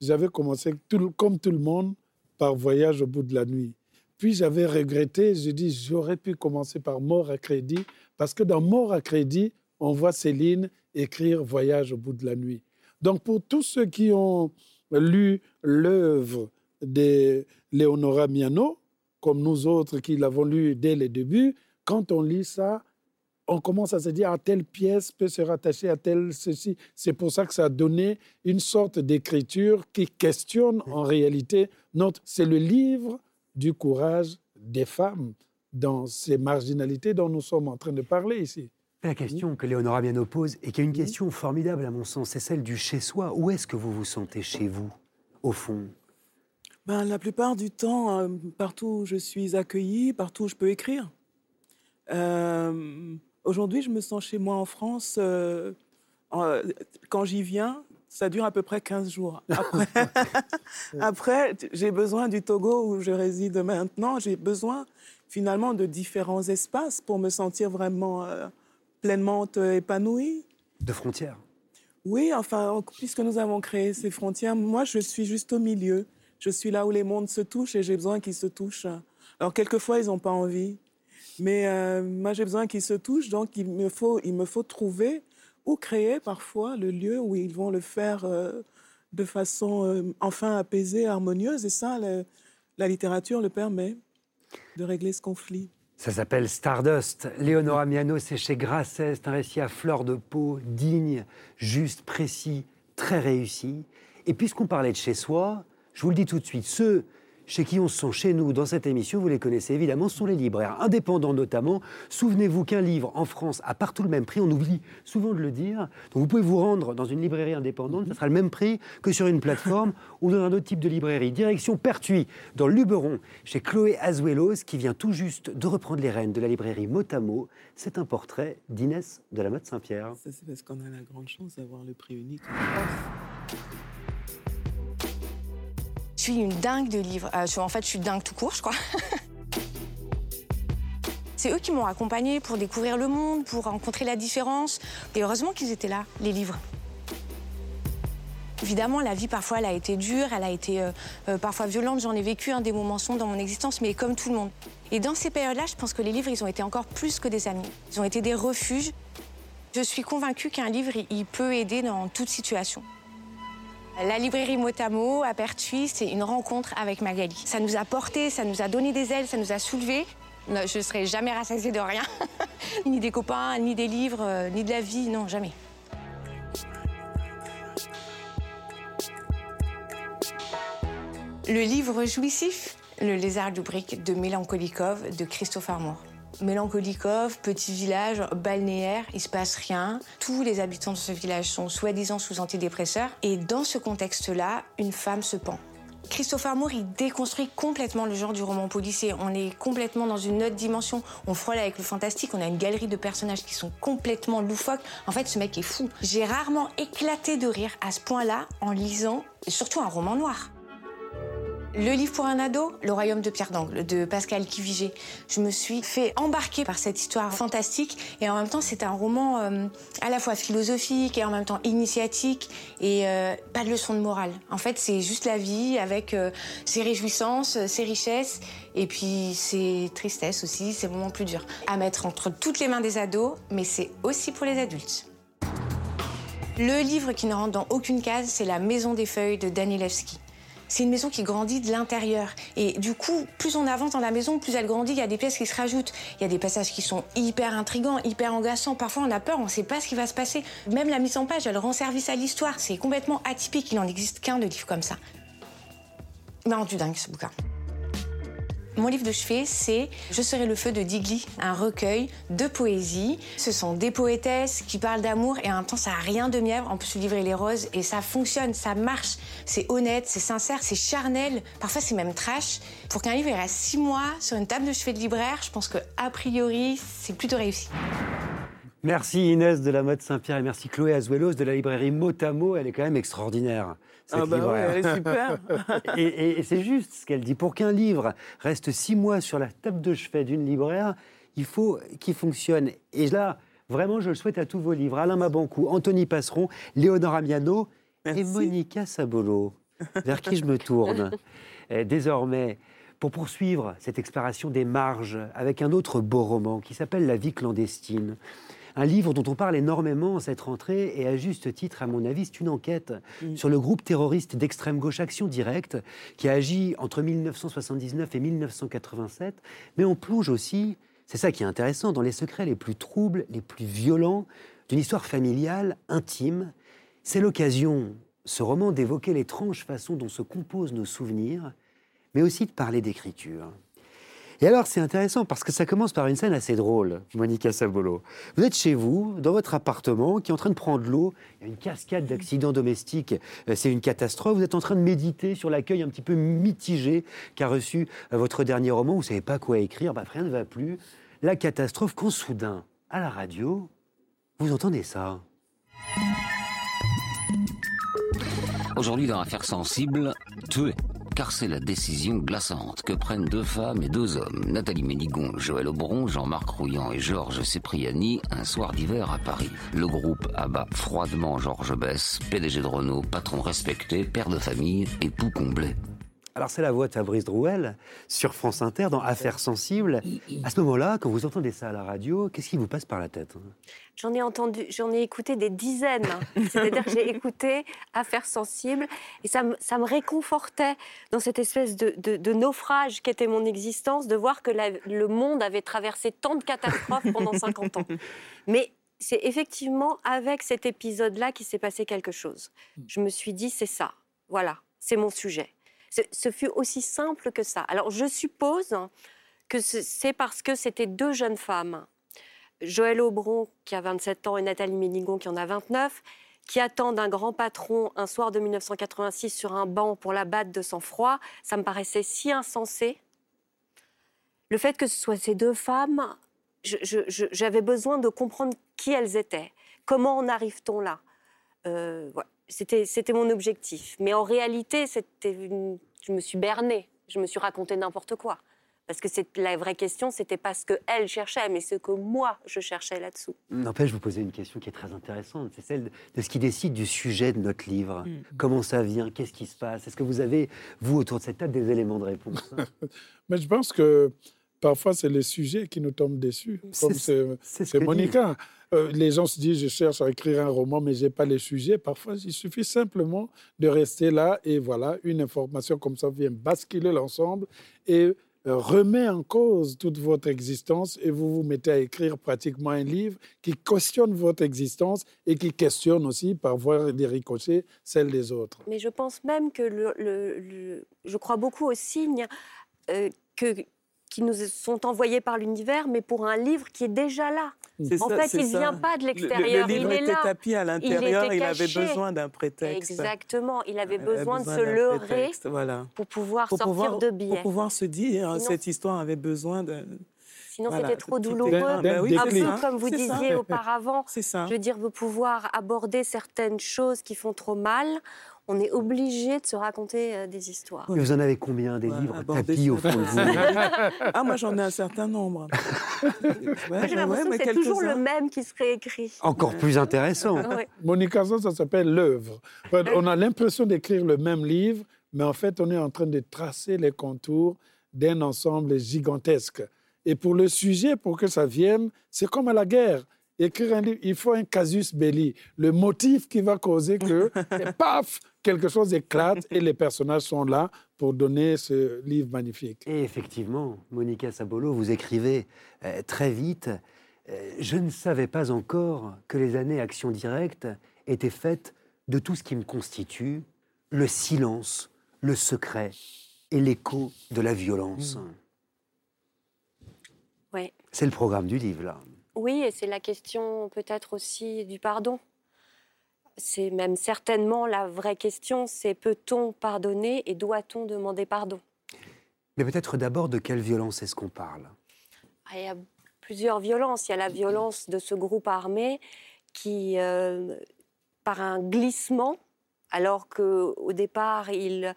j'avais commencé, comme tout le monde, par Voyage au bout de la nuit. Puis j'avais regretté, je dis, j'aurais pu commencer par Mort à crédit, parce que dans Mort à crédit, on voit Céline écrire Voyage au bout de la nuit. Donc pour tous ceux qui ont lu l'œuvre de Léonora Miano, comme nous autres qui l'avons lu dès le début, quand on lit ça, on commence à se dire à ah, telle pièce peut se rattacher à telle ceci. C'est pour ça que ça a donné une sorte d'écriture qui questionne en réalité notre. C'est le livre du courage des femmes dans ces marginalités dont nous sommes en train de parler ici. La question que Léonora Miano pose et qui est une question formidable à mon sens, c'est celle du chez soi. Où est-ce que vous vous sentez chez vous, au fond? Ben, La plupart du temps, euh, partout où je suis accueillie, partout où je peux écrire. Euh, aujourd'hui, je me sens chez moi en France. Euh, quand j'y viens, ça dure à peu près 15 jours. Après, j'ai besoin du Togo où je réside maintenant. J'ai besoin finalement de différents espaces pour me sentir vraiment euh, pleinement épanouie. De frontières Oui, enfin, puisque nous avons créé ces frontières, moi, je suis juste au milieu. Je suis là où les mondes se touchent et j'ai besoin qu'ils se touchent. Alors, quelquefois, ils n'ont pas envie. Mais euh, moi, j'ai besoin qu'ils se touchent, donc il me, faut, il me faut trouver ou créer parfois le lieu où ils vont le faire euh, de façon euh, enfin apaisée, harmonieuse. Et ça, la littérature le permet de régler ce conflit. Ça s'appelle Stardust. Léonora Miano, c'est chez Grasset. C'est un récit à fleur de peau, digne, juste, précis, très réussi. Et puisqu'on parlait de chez soi, je vous le dis tout de suite, ceux chez qui on se sent chez nous dans cette émission, vous les connaissez évidemment, ce sont les libraires, indépendants notamment. Souvenez-vous qu'un livre en France a partout le même prix, on oublie souvent de le dire. Donc vous pouvez vous rendre dans une librairie indépendante, ça sera le même prix que sur une plateforme ou dans un autre type de librairie. Direction Pertuis, dans Luberon, chez Chloé Azuelos, qui vient tout juste de reprendre les rênes de la librairie Motamo. C'est un portrait d'Inès de la Motte Saint-Pierre. Ça, c'est parce qu'on a la grande chance d'avoir le prix unique en France. Je suis une dingue de livres. Euh, en fait, je suis dingue tout court, je crois. C'est eux qui m'ont accompagnée pour découvrir le monde, pour rencontrer la différence. Et heureusement qu'ils étaient là, les livres. Évidemment, la vie, parfois, elle a été dure, elle a été euh, euh, parfois violente. J'en ai vécu un des moments sombres dans mon existence, mais comme tout le monde. Et dans ces périodes-là, je pense que les livres, ils ont été encore plus que des amis. Ils ont été des refuges. Je suis convaincue qu'un livre, il peut aider dans toute situation. La librairie Motamo à Pertuis, c'est une rencontre avec Magali. Ça nous a porté, ça nous a donné des ailes, ça nous a soulevés. Je ne serai jamais rassasiée de rien. ni des copains, ni des livres, euh, ni de la vie, non, jamais. Le livre jouissif, Le lézard du brick de Mélancolikov de Christophe Armour. Mélancolikov, petit village balnéaire, il se passe rien. Tous les habitants de ce village sont soi-disant sous antidépresseurs. Et dans ce contexte-là, une femme se pend. Christopher Moore, il déconstruit complètement le genre du roman policier. On est complètement dans une autre dimension. On frôle avec le fantastique. On a une galerie de personnages qui sont complètement loufoques. En fait, ce mec est fou. J'ai rarement éclaté de rire à ce point-là en lisant surtout un roman noir. Le livre pour un ado, Le royaume de Pierre d'Angle, de Pascal Kivigé. Je me suis fait embarquer par cette histoire fantastique et en même temps, c'est un roman euh, à la fois philosophique et en même temps initiatique et euh, pas de leçon de morale. En fait, c'est juste la vie avec euh, ses réjouissances, ses richesses et puis ses tristesses aussi, ses moments plus durs. À mettre entre toutes les mains des ados, mais c'est aussi pour les adultes. Le livre qui ne rentre dans aucune case, c'est La Maison des Feuilles de Danilevski c'est une maison qui grandit de l'intérieur. Et du coup, plus on avance dans la maison, plus elle grandit, il y a des pièces qui se rajoutent. Il y a des passages qui sont hyper intrigants, hyper angoissants. Parfois, on a peur, on ne sait pas ce qui va se passer. Même la mise en page, elle rend service à l'histoire. C'est complètement atypique, il n'en existe qu'un de livre comme ça. Mais en du dingue, ce bouquin. Mon livre de chevet, c'est Je serai le feu de Digli, un recueil de poésie. Ce sont des poétesses qui parlent d'amour et en même temps, ça n'a rien de mièvre. En plus, le livre, il est rose et ça fonctionne, ça marche. C'est honnête, c'est sincère, c'est charnel. Parfois, c'est même trash. Pour qu'un livre reste six mois sur une table de chevet de libraire, je pense que a priori, c'est plutôt réussi. Merci Inès de la mode Saint-Pierre et merci Chloé Azuelos de la librairie Motamo. Elle est quand même extraordinaire. Ah bah ouais, elle est super. et, c'est juste ce qu'elle dit. Pour qu'un livre reste six mois sur la table de chevet d'une libraire, il faut qu'il fonctionne. Et là, vraiment, je le souhaite à tous vos livres. Alain Mabancou, Anthony Passeron, Léonore Amiano et Monica Sabolo, vers qui je me tourne. désormais, pour poursuivre cette exploration des marges avec un autre beau roman qui s'appelle La vie clandestine un livre dont on parle énormément en cette rentrée, et à juste titre, à mon avis, c'est une enquête mm. sur le groupe terroriste d'extrême gauche Action Directe, qui a agi entre 1979 et 1987. Mais on plonge aussi, c'est ça qui est intéressant, dans les secrets les plus troubles, les plus violents d'une histoire familiale, intime. C'est l'occasion, ce roman, d'évoquer l'étrange façon dont se composent nos souvenirs, mais aussi de parler d'écriture. Et alors, c'est intéressant parce que ça commence par une scène assez drôle, Monica Sabolo. Vous êtes chez vous, dans votre appartement, qui est en train de prendre l'eau. Il y a une cascade d'accidents domestiques. Euh, c'est une catastrophe. Vous êtes en train de méditer sur l'accueil un petit peu mitigé qu'a reçu euh, votre dernier roman. Vous ne savez pas quoi écrire. Bah, rien ne va plus. La catastrophe, quand soudain, à la radio, vous entendez ça? Aujourd'hui, dans Affaires sensibles, tué car c'est la décision glaçante que prennent deux femmes et deux hommes, Nathalie Ménigon, Joël Aubron, Jean-Marc Rouillant et Georges Cipriani, un soir d'hiver à Paris. Le groupe abat froidement Georges Bess, PDG de Renault, patron respecté, père de famille, époux comblé. Alors c'est la voix de Fabrice Drouel sur France Inter dans Affaires sensibles. À ce moment-là, quand vous entendez ça à la radio, qu'est-ce qui vous passe par la tête J'en ai entendu, j'en ai écouté des dizaines. C'est-à-dire que j'ai écouté Affaires sensibles et ça me, ça me réconfortait dans cette espèce de, de, naufrage qu'était mon existence, de voir que le monde avait traversé tant de catastrophes pendant 50 ans. Mais c'est effectivement avec cet épisode-là qu'il s'est passé quelque chose. Je me suis dit, c'est ça, voilà, c'est mon sujet. Ce fut aussi simple que ça. Alors je suppose que c'est parce que c'était deux jeunes femmes, Joël Aubron qui a 27 ans et Nathalie Ménigon qui en a 29, qui attendent un grand patron un soir de 1986 sur un banc pour la battre de sang-froid. Ça me paraissait si insensé. Le fait que ce soit ces deux femmes, j'avais besoin de comprendre qui elles étaient. Comment en arrive-t-on là? Euh, c'était mon objectif. Mais en réalité, une... je me suis bernée. Je me suis raconté n'importe quoi. Parce que la vraie question, c'était pas ce qu'elle cherchait, mais ce que moi, je cherchais là-dessous. N'empêche, je vous poser une question qui est très intéressante. C'est celle de ce qui décide du sujet de notre livre. Mm. Comment ça vient? Qu'est-ce qui se passe? Est-ce que vous avez, vous, autour de cette table, des éléments de réponse? Mais je pense que parfois, c'est le sujet qui nous tombe dessus. Comme c'est Monica. Euh, les gens se disent, je cherche à écrire un roman, mais je n'ai pas les sujets. Parfois, il suffit simplement de rester là et voilà, une information comme ça vient basculer l'ensemble et euh, remet en cause toute votre existence et vous vous mettez à écrire pratiquement un livre qui questionne votre existence et qui questionne aussi, par voie des ricochets, celle des autres. Mais je pense même que le, je crois beaucoup au signe euh, que qui nous sont envoyés par l'univers, mais pour un livre qui est déjà là. En fait, il ne vient pas de l'extérieur. Le, livre il est était là. tapis à l'intérieur, il, avait besoin d'un prétexte. Exactement, il avait besoin, de se leurrer voilà. pour pouvoir pour sortir pouvoir, de biais. Pour pouvoir se dire, cette histoire avait besoin de... Sinon, c'était trop douloureux. un peu comme vous disiez auparavant. Ça. Je veux dire, de pouvoir aborder certaines choses qui font trop mal on est obligé de se raconter euh, des histoires. vous en avez combien des livres tapis au fond de vous? Ah, moi j'en ai un certain nombre. ouais, J'ai l'impression que c'est toujours le même qui se réécrit. Encore plus intéressant. Monica, ça, ça s'appelle l'œuvre. On a l'impression d'écrire le même livre, mais en fait, on est en train de tracer les contours d'un ensemble gigantesque. Et pour le sujet, pour que ça vienne, c'est comme à la guerre écrire un livre, il faut un casus belli, le motif qui va causer que, paf, quelque chose éclate et les personnages sont là pour donner ce livre magnifique. Et effectivement, Monica Sabolo, vous écrivez euh, très vite. Euh, je ne savais pas encore que les années Action Directe étaient faites de tout ce qui me constitue, le silence, le secret et l'écho de la violence. Mmh. Ouais. C'est le programme du livre, là. Oui, et c'est la question peut-être aussi du pardon. C'est même certainement la vraie question, c'est peut-on pardonner et doit-on demander pardon? Mais peut-être d'abord de quelle violence est-ce qu'on parle? Ah, Il y a plusieurs violences. Il y a la violence de ce groupe armé qui, euh, par un glissement, alors qu'au départ, il,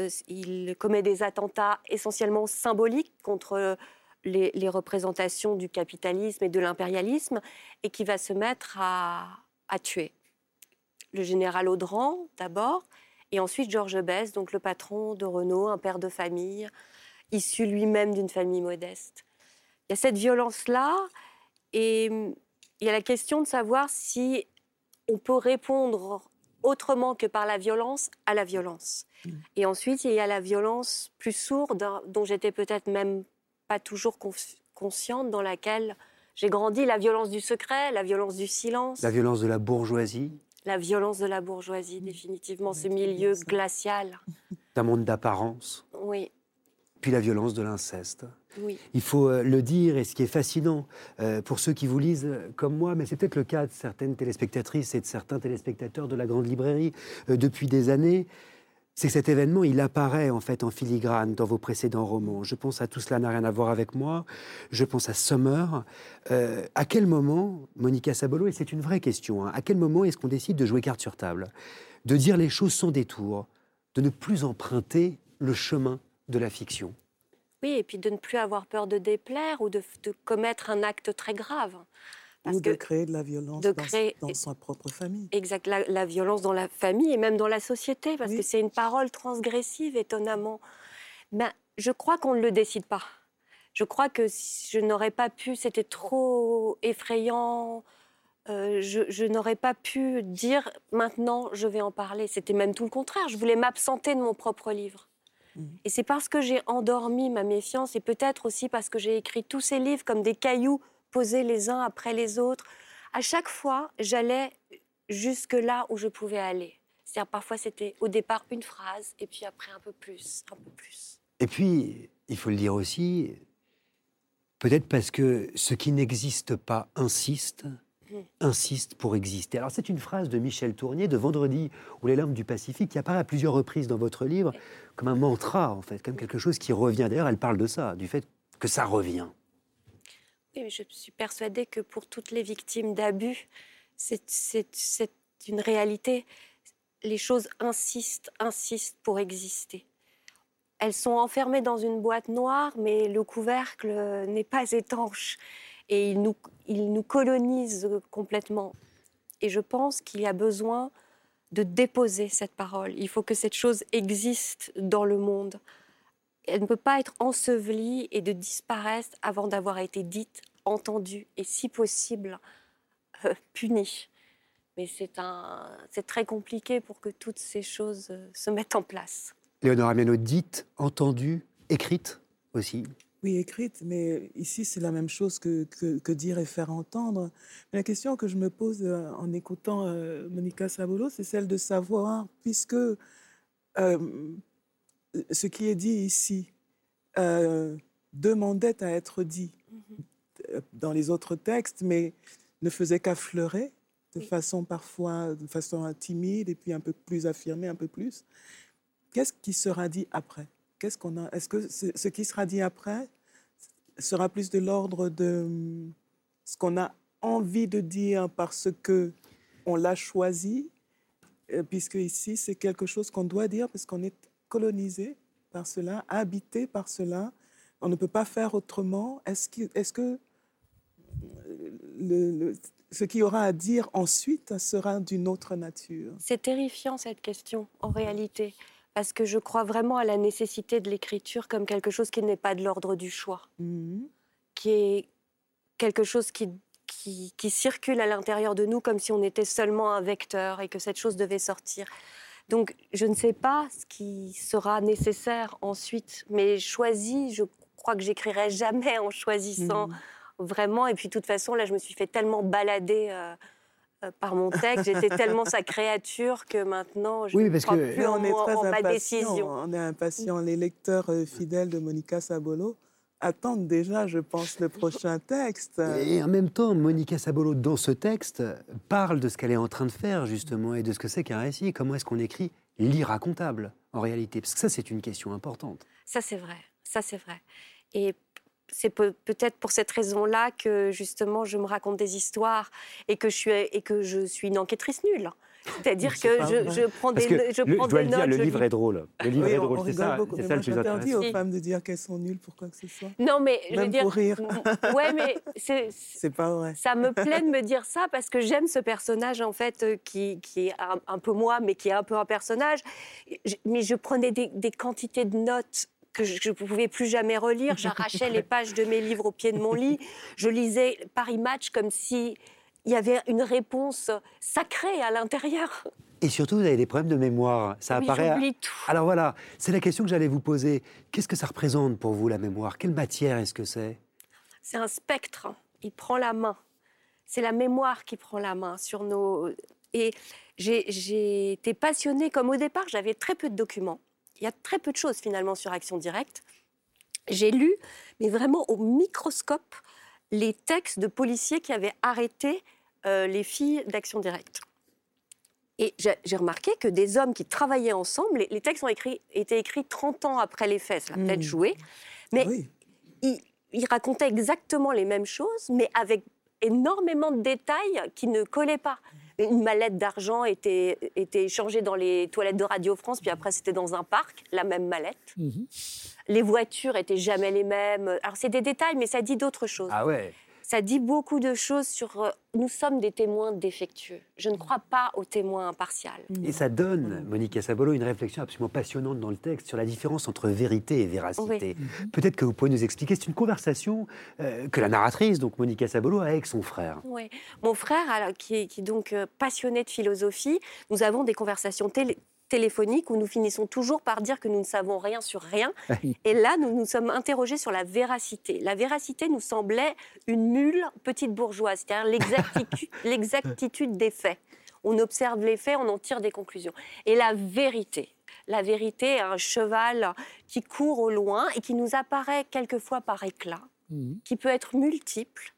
euh, il commet des attentats essentiellement symboliques contre les, représentations du capitalisme et de l'impérialisme, et qui va se mettre à, tuer. Le général Audran, d'abord, et ensuite Georges Besse, donc le patron de Renault, un père de famille, issu lui-même d'une famille modeste. Il y a cette violence-là, et il y a la question de savoir si on peut répondre autrement que par la violence à la violence. Mmh. Et ensuite, il y a la violence plus sourde, dont j'étais peut-être même toujours consciente, dans laquelle j'ai grandi, la violence du secret, la violence du silence. La violence de la bourgeoisie La violence de la bourgeoisie, définitivement, ce milieu glacial. D'un monde d'apparence Oui. Puis la violence de l'inceste. Oui. Il faut euh, le dire, et ce qui est fascinant euh, pour ceux qui vous lisent euh, comme moi, mais c'est peut-être le cas de certaines téléspectatrices et de certains téléspectateurs de la Grande Librairie depuis des années, c'est que cet événement, il apparaît en fait en filigrane dans vos précédents romans. Je pense à Tout cela n'a rien à voir avec moi, je pense à Summer. Euh, à quel moment, Monica Sabolo, et c'est une vraie question, hein, à quel moment est-ce qu'on décide de jouer carte sur table De dire les choses sans détour, de ne plus emprunter le chemin de la fiction? Oui, et puis de ne plus avoir peur de déplaire ou de commettre un acte très grave. Ou de créer de la violence dans, sa propre famille. Exact, la, violence dans la famille et même dans la société, parce que c'est une parole transgressive, étonnamment. Ben, je crois qu'on ne le décide pas. Je crois que je n'aurais pas pu, c'était trop effrayant, euh, je, n'aurais pas pu dire maintenant je vais en parler. C'était même tout le contraire. Je voulais m'absenter de mon propre livre. Mmh. Et c'est parce que j'ai endormi ma méfiance et peut-être aussi parce que j'ai écrit tous ces livres comme des cailloux posés les uns après les autres. À chaque fois, j'allais jusque là où je pouvais aller. C'est-à-dire parfois c'était au départ une phrase et puis après un peu plus, un peu plus. Et puis, il faut le dire aussi, peut-être parce que ce qui n'existe pas insiste, mmh. insiste pour exister. Alors c'est une phrase de Michel Tournier de Vendredi ou les larmes du Pacifique qui apparaît à plusieurs reprises dans votre livre comme un mantra en fait, comme quelque chose qui revient. D'ailleurs, elle parle de ça, du fait que ça revient. Je suis persuadée que pour toutes les victimes d'abus, c'est une réalité. Les choses insistent, insistent pour exister. Elles sont enfermées dans une boîte noire, mais le couvercle n'est pas étanche et nous, il nous colonise complètement. Et je pense qu'il y a besoin de déposer cette parole. Il faut que cette chose existe dans le monde elle ne peut pas être ensevelie et de disparaître avant d'avoir été dite, entendue et, si possible, euh, punie. Mais c'est très compliqué pour que toutes ces choses euh, se mettent en place. Léonore Miano, dite, entendue, écrite aussi oui, écrite, mais ici c'est la même chose que, que, dire et faire entendre. Mais la question que je me pose euh, en écoutant Monica Sabolo, c'est celle de savoir, puisque ce qui est dit ici, euh, demandait à être dit euh, dans les autres textes, mais ne faisait qu'affleurer de façon parfois, de façon timide et puis un peu plus affirmée, un peu plus. Qu'est-ce qui sera dit après? Qu'est-ce qu'on a? Est-ce que ce qui sera dit après sera plus de l'ordre de hum, ce qu'on a envie de dire parce que on l'a choisi, euh, puisque ici c'est quelque chose qu'on doit dire parce qu'on est colonisé par cela, habité par cela. On ne peut pas faire autrement. Est-ce que, est que le, ce qu'il y aura à dire ensuite sera d'une autre nature? C'est terrifiant cette question, en réalité, parce que je crois vraiment à la nécessité de l'écriture comme quelque chose qui n'est pas de l'ordre du choix, mmh. qui est quelque chose qui, qui, qui circule à l'intérieur de nous comme si on était seulement un vecteur et que cette chose devait sortir. Donc, je ne sais pas ce qui sera nécessaire ensuite, mais choisi, je crois que j'écrirai jamais en choisissant. Mmh vraiment. Et puis, de toute façon, là, je me suis fait tellement balader. Euh, euh, par mon texte, j'étais tellement sa créature que maintenant je oui, parce crois que plus on est très ma décision. On est impatient. Les lecteurs euh, fidèles de Monica Sabolo attendent déjà, je pense, le prochain texte. Et en même temps, Monica Sabolo, dans ce texte, parle de ce qu'elle est en train de faire, justement, et de ce que c'est qu'un récit. Comment est-ce qu'on écrit l'irracontable, en réalité Parce que ça, c'est une question importante. Ça, c'est vrai. Ça, c'est vrai. Et c'est peut-être pour cette raison-là que justement je me raconte des histoires et que je suis, et que je suis une enquêtrice nulle. C'est-à-dire que je, prends des, je prends le, Dire, le livre est drôle. Le livre est drôle, c'est ça, c'est ça le plus interdit aux femmes de dire qu'elles sont nulles pour quoi que ce soit. Non, mais je veux dire, pour rire. Ouais, mais c'est. C'est pas vrai. Ça me plaît de me dire ça parce que j'aime ce personnage en fait euh, qui, qui est un, peu moi, mais qui est un peu un personnage. mais je prenais des, des quantités de notes que je ne pouvais plus jamais relire. J'arrachais les pages de mes livres au pied de mon lit. Je lisais Paris Match comme si il y avait une réponse sacrée à l'intérieur. Et surtout, vous avez des problèmes de mémoire. Ça oui, apparaît. tout. Alors voilà, c'est la question que j'allais vous poser. Qu'est-ce que ça représente pour vous la mémoire? Quelle matière est-ce que c'est? C'est un spectre. Il prend la main. C'est la mémoire qui prend la main sur nos. Et j'ai été passionnée, comme au départ, j'avais très peu de documents il y a très peu de choses finalement sur Action Directe. J'ai lu, mais vraiment au microscope, les textes de policiers qui avaient arrêté euh, les filles d'Action Directe. Et j'ai remarqué que des hommes qui travaillaient ensemble, les, textes ont écrit, été écrits 30 ans après les faits, ça a peut-être mmh. joué, mais ils, ils, racontaient exactement les mêmes choses, mais avec énormément de détails qui ne collaient pas une mallette d'argent était, était échangée dans les toilettes de Radio France, puis après c'était dans un parc, la même mallette. Mhm. Les voitures étaient jamais les mêmes. Alors c'est des détails, mais ça dit d'autres choses. Ah ouais ça dit beaucoup de choses sur euh, nous sommes des témoins défectueux. Je ne crois pas aux témoins impartials. Et ça donne, Monique Sabolo, une réflexion absolument passionnante dans le texte sur la différence entre vérité et véracité. Peut-être que vous pouvez nous expliquer. C'est une conversation euh, que la narratrice, donc Monique Sabolo, a avec son frère. Oui, mon frère, qui, est, qui donc euh, passionné de philosophie, nous avons des conversations télé téléphonique où nous finissons toujours par dire que nous ne savons rien sur rien. Et là, nous nous sommes interrogés sur la véracité. La véracité nous semblait une mule petite bourgeoise, c'est-à-dire l'exactitude des faits. On observe les faits, on en tire des conclusions. Et la vérité, la vérité un cheval qui court au loin et qui nous apparaît quelquefois par éclat, mhm. qui peut être multiple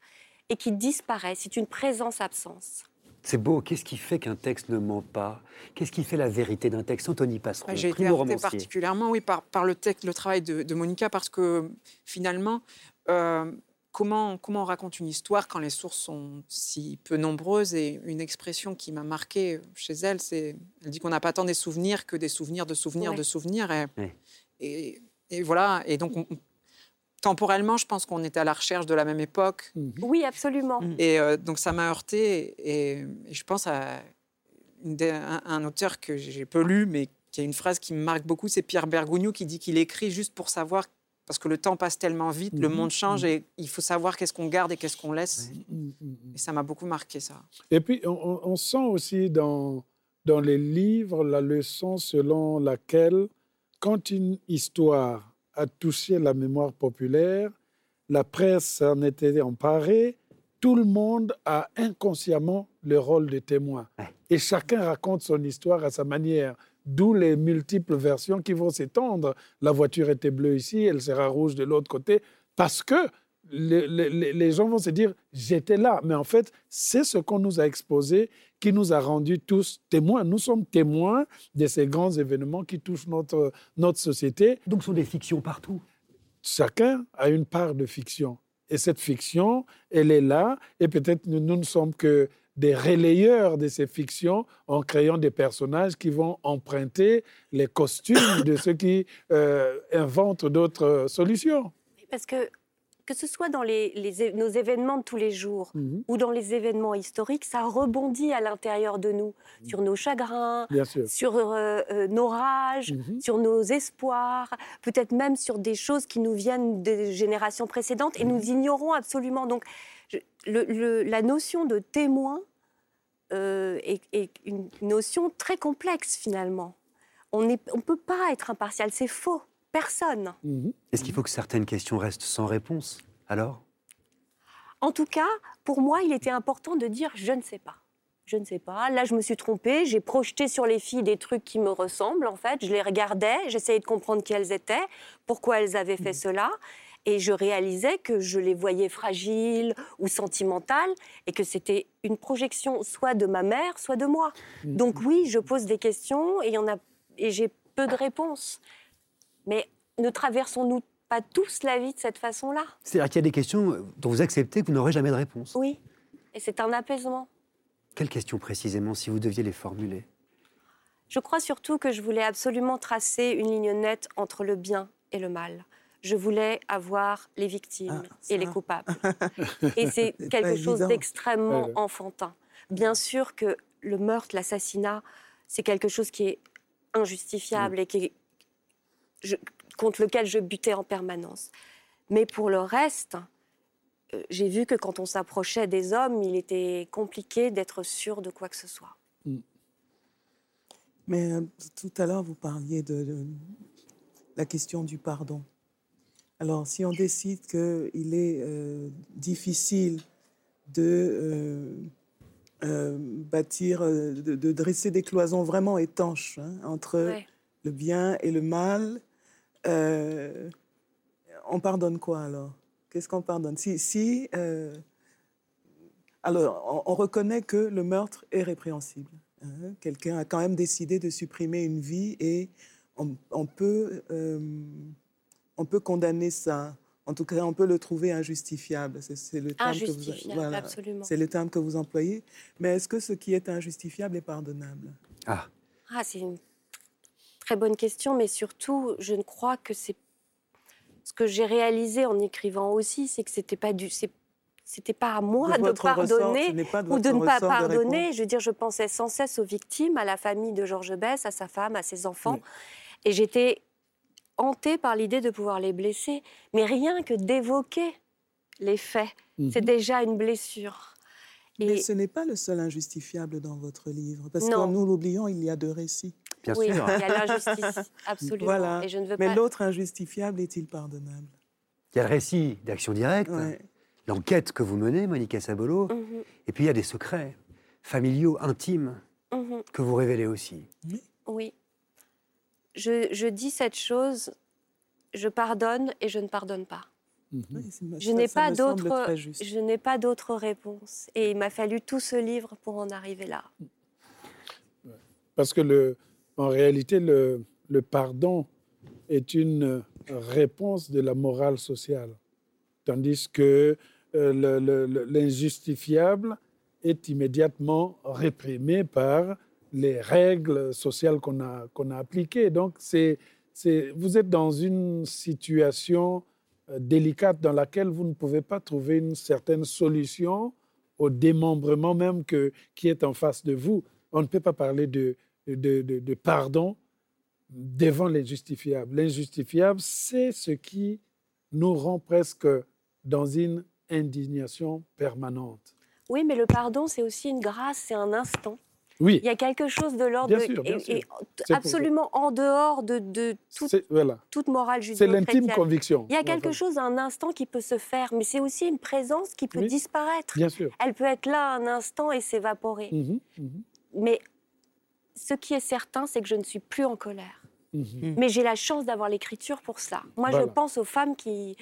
et qui disparaît. C'est une présence-absence. C'est beau. Qu'est-ce qui fait qu'un texte ne ment pas? Qu'est-ce qui fait la vérité d'un texte? Anthony Passeron, J'ai été particulièrement oui, par, par le, texte, le travail de, Monica parce que finalement, euh, comment, comment on raconte une histoire quand les sources sont si peu nombreuses? Et une expression qui m'a marquée chez elle, c'est elle dit qu'on n'a pas tant des souvenirs que des souvenirs de souvenirs de souvenirs. Et, et, voilà. Et donc, on, temporellement, je pense qu'on était à la recherche de la même époque. Mhm. Oui, absolument. Mhm. Et euh, donc ça m'a heurté. Et, je pense à un, auteur que j'ai peu lu, mais qui a une phrase qui me marque beaucoup, c'est Pierre Bergogneau qui dit qu'il écrit juste pour savoir, parce que le temps passe tellement vite, le mhm. monde change et il faut savoir qu'est-ce qu'on garde et qu'est-ce qu'on laisse. Et ça m'a beaucoup marqué, ça. Et puis, on, on sent aussi dans, dans les livres la leçon selon laquelle, quand une histoire a touché la mémoire populaire, la presse en était emparée, tout le monde a inconsciemment le rôle de témoin. Et chacun raconte son histoire à sa manière, d'où les multiples versions qui vont s'étendre. La voiture était bleue ici, elle sera rouge de l'autre côté. parce que les, gens vont se dire, j'étais là. Mais en fait, c'est ce qu'on nous a exposé qui nous a rendus tous témoins. Nous sommes témoins de ces grands événements qui touchent notre, notre société. Donc, ce sont des fictions partout. Chacun a une part de fiction. Et cette fiction, elle est là. Et peut-être nous, nous ne sommes que des relayeurs de ces fictions en créant des personnages qui vont emprunter les costumes de ceux qui euh, inventent d'autres solutions. Parce que que ce soit dans les, nos événements de tous les jours mhm. ou dans les événements historiques, ça rebondit à l'intérieur de nous, mhm. sur nos chagrins, sur euh, euh, nos rages, mhm. sur nos espoirs, peut-être même sur des choses qui nous viennent des générations précédentes et nous ignorons absolument. Donc, la notion de témoin euh, est, est, une notion très complexe finalement. On ne peut pas être impartial, c'est faux personne. Mhm. Est-ce qu'il faut que certaines questions restent sans réponse, alors? En tout cas, pour moi, il était important de dire je ne sais pas. Je ne sais pas. Là, je me suis trompée. J'ai projeté sur les filles des trucs qui me ressemblent, en fait. Je les regardais, j'essayais de comprendre qui elles étaient, pourquoi elles avaient fait mhm. cela. Et je réalisais que je les voyais fragiles ou sentimentales et que c'était une projection soit de ma mère, soit de moi. Mhm. Donc oui, je pose des questions et, a, et j'ai peu de réponses. Mais ne traversons-nous pas tous la vie de cette façon-là? C'est-à-dire qu'il y a des questions dont vous acceptez que vous n'aurez jamais de réponse. Oui, et c'est un apaisement. Quelles questions précisément, si vous deviez les formuler? Je crois surtout que je voulais absolument tracer une ligne nette entre le bien et le mal. Je voulais avoir les victimes ah, et les coupables. et c'est quelque chose d'extrêmement enfantin. Bien sûr que le meurtre, l'assassinat, c'est quelque chose qui est injustifiable et qui est contre lequel je butais en permanence. Mais pour le reste, euh, j'ai vu que quand on s'approchait des hommes, il était compliqué d'être sûr de quoi que ce soit. Mm. Mais euh, tout à l'heure, vous parliez de, la question du pardon. Alors, si on décide qu'il est euh, difficile de bâtir, de, dresser des cloisons vraiment étanches hein, entre le bien et le mal, euh, on pardonne quoi alors? Qu'est-ce qu'on pardonne? Si, si euh, alors, on, reconnaît que le meurtre est répréhensible. Hein? Quelqu'un a quand même décidé de supprimer une vie et on, peut, euh, on peut condamner ça. En tout cas, on peut le trouver injustifiable. C'est le terme que vous, C'est le terme que vous employez. Mais est-ce que ce qui est injustifiable est pardonnable? Ah, ah c'est une très bonne question, mais surtout, je ne crois que c'est ce que j'ai réalisé en écrivant aussi, c'est que c'était pas du, c'était pas à moi de, pardonner ou de ne pas pardonner. je veux dire, je pensais sans cesse aux victimes, à la famille de Georges Bess, à sa femme, à ses enfants, et j'étais hantée par l'idée de pouvoir les blesser. Mais rien que d'évoquer les faits, c'est mhm. déjà une blessure. Mais ce n'est pas le seul injustifiable dans votre livre, parce que nous l'oublions, il y a deux récits oui, il y a l'injustice, absolument. Voilà. Et je ne veux Mais l'autre injustifiable est-il pardonnable? Il y a le récit d'action directe, l'enquête que vous menez, Monica Sabolo, mhm. et puis il y a des secrets familiaux, intimes, mhm. que vous révélez aussi. Oui. Je, je, dis cette chose, je pardonne et je ne pardonne pas. Mhm. je n'ai pas d'autre, je n'ai pas d'autre réponse. Et il m'a fallu tout ce livre pour en arriver là. Parce que le, en réalité, le, pardon est une réponse de la morale sociale, tandis que euh, l'injustifiable est immédiatement réprimé par les règles sociales qu'on a, qu'on a appliquées. Donc, vous êtes dans une situation euh, délicate dans laquelle vous ne pouvez pas trouver une certaine solution au démembrement même qui est en face de vous. On ne peut pas parler de, de, pardon devant l'injustifiable. L'injustifiable, c'est ce qui nous rend presque dans une indignation permanente. Oui, mais le pardon, c'est aussi une grâce, c'est un instant. Oui. Il y a quelque chose de l'ordre et, absolument en dehors de, de toute morale judéo C'est l'intime conviction. Il y a quelque chose, un instant qui peut se faire, mais c'est aussi une présence qui peut disparaître. Bien sûr. Elle peut être là un instant et s'évaporer. Mhm, mhm. Mais ce qui est certain, c'est que je ne suis plus en colère. Mhm. Mais j'ai la chance d'avoir l'écriture pour ça. Moi, je pense aux femmes qui,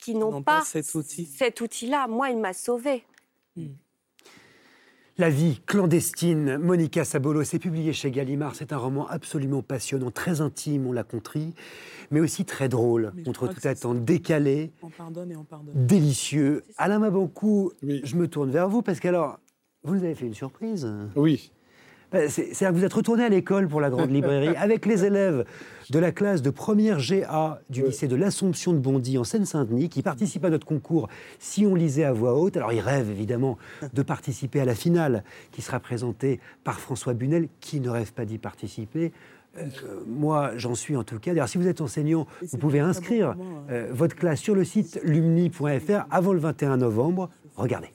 qui n'ont pas, cet outil. Cet outil-là, moi, il m'a sauvée. Hmm. La vie clandestine, Monica Sabolo, c'est publié chez Gallimard. C'est un roman absolument passionnant, très intime, on l'a compris, mais aussi très drôle, contre tout attente, décalé, on pardonne et on pardonne. délicieux. Alain Mabankou, je me tourne vers vous parce qu'alors, vous nous avez fait une surprise. Oui. Ben, c'est-à-dire que vous êtes retourné à l'école pour la grande librairie avec les élèves de la classe de première GA du lycée de l'Assomption de Bondy en Seine-Saint-Denis qui participent à notre concours Si on lisait à voix haute. Alors ils rêvent évidemment de participer à la finale qui sera présentée par François Bunel qui ne rêve pas d'y participer. Euh, moi, j'en suis en tout cas. D'ailleurs, si vous êtes enseignant, vous pouvez inscrire hein. euh, votre classe sur le site lumni.fr avant le 21 novembre. Regardez.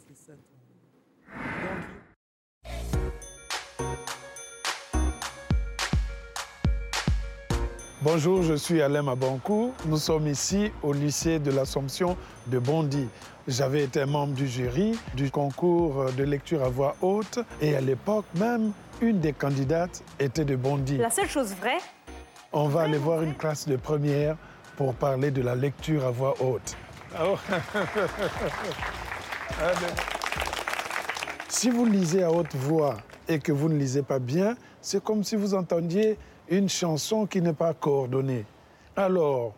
Bonjour, je suis Alain Mabankou. Nous sommes ici au lycée de l'Assomption de Bondy. J'avais été membre du jury du concours de lecture à voix haute et à l'époque même, une des candidates était de Bondy. La seule chose vraie On va aller voir une classe de première pour parler de la lecture à voix haute. Ah oh. si vous lisez à haute voix et que vous ne lisez pas bien, c'est comme si vous entendiez une chanson qui n'est pas coordonnée. Alors,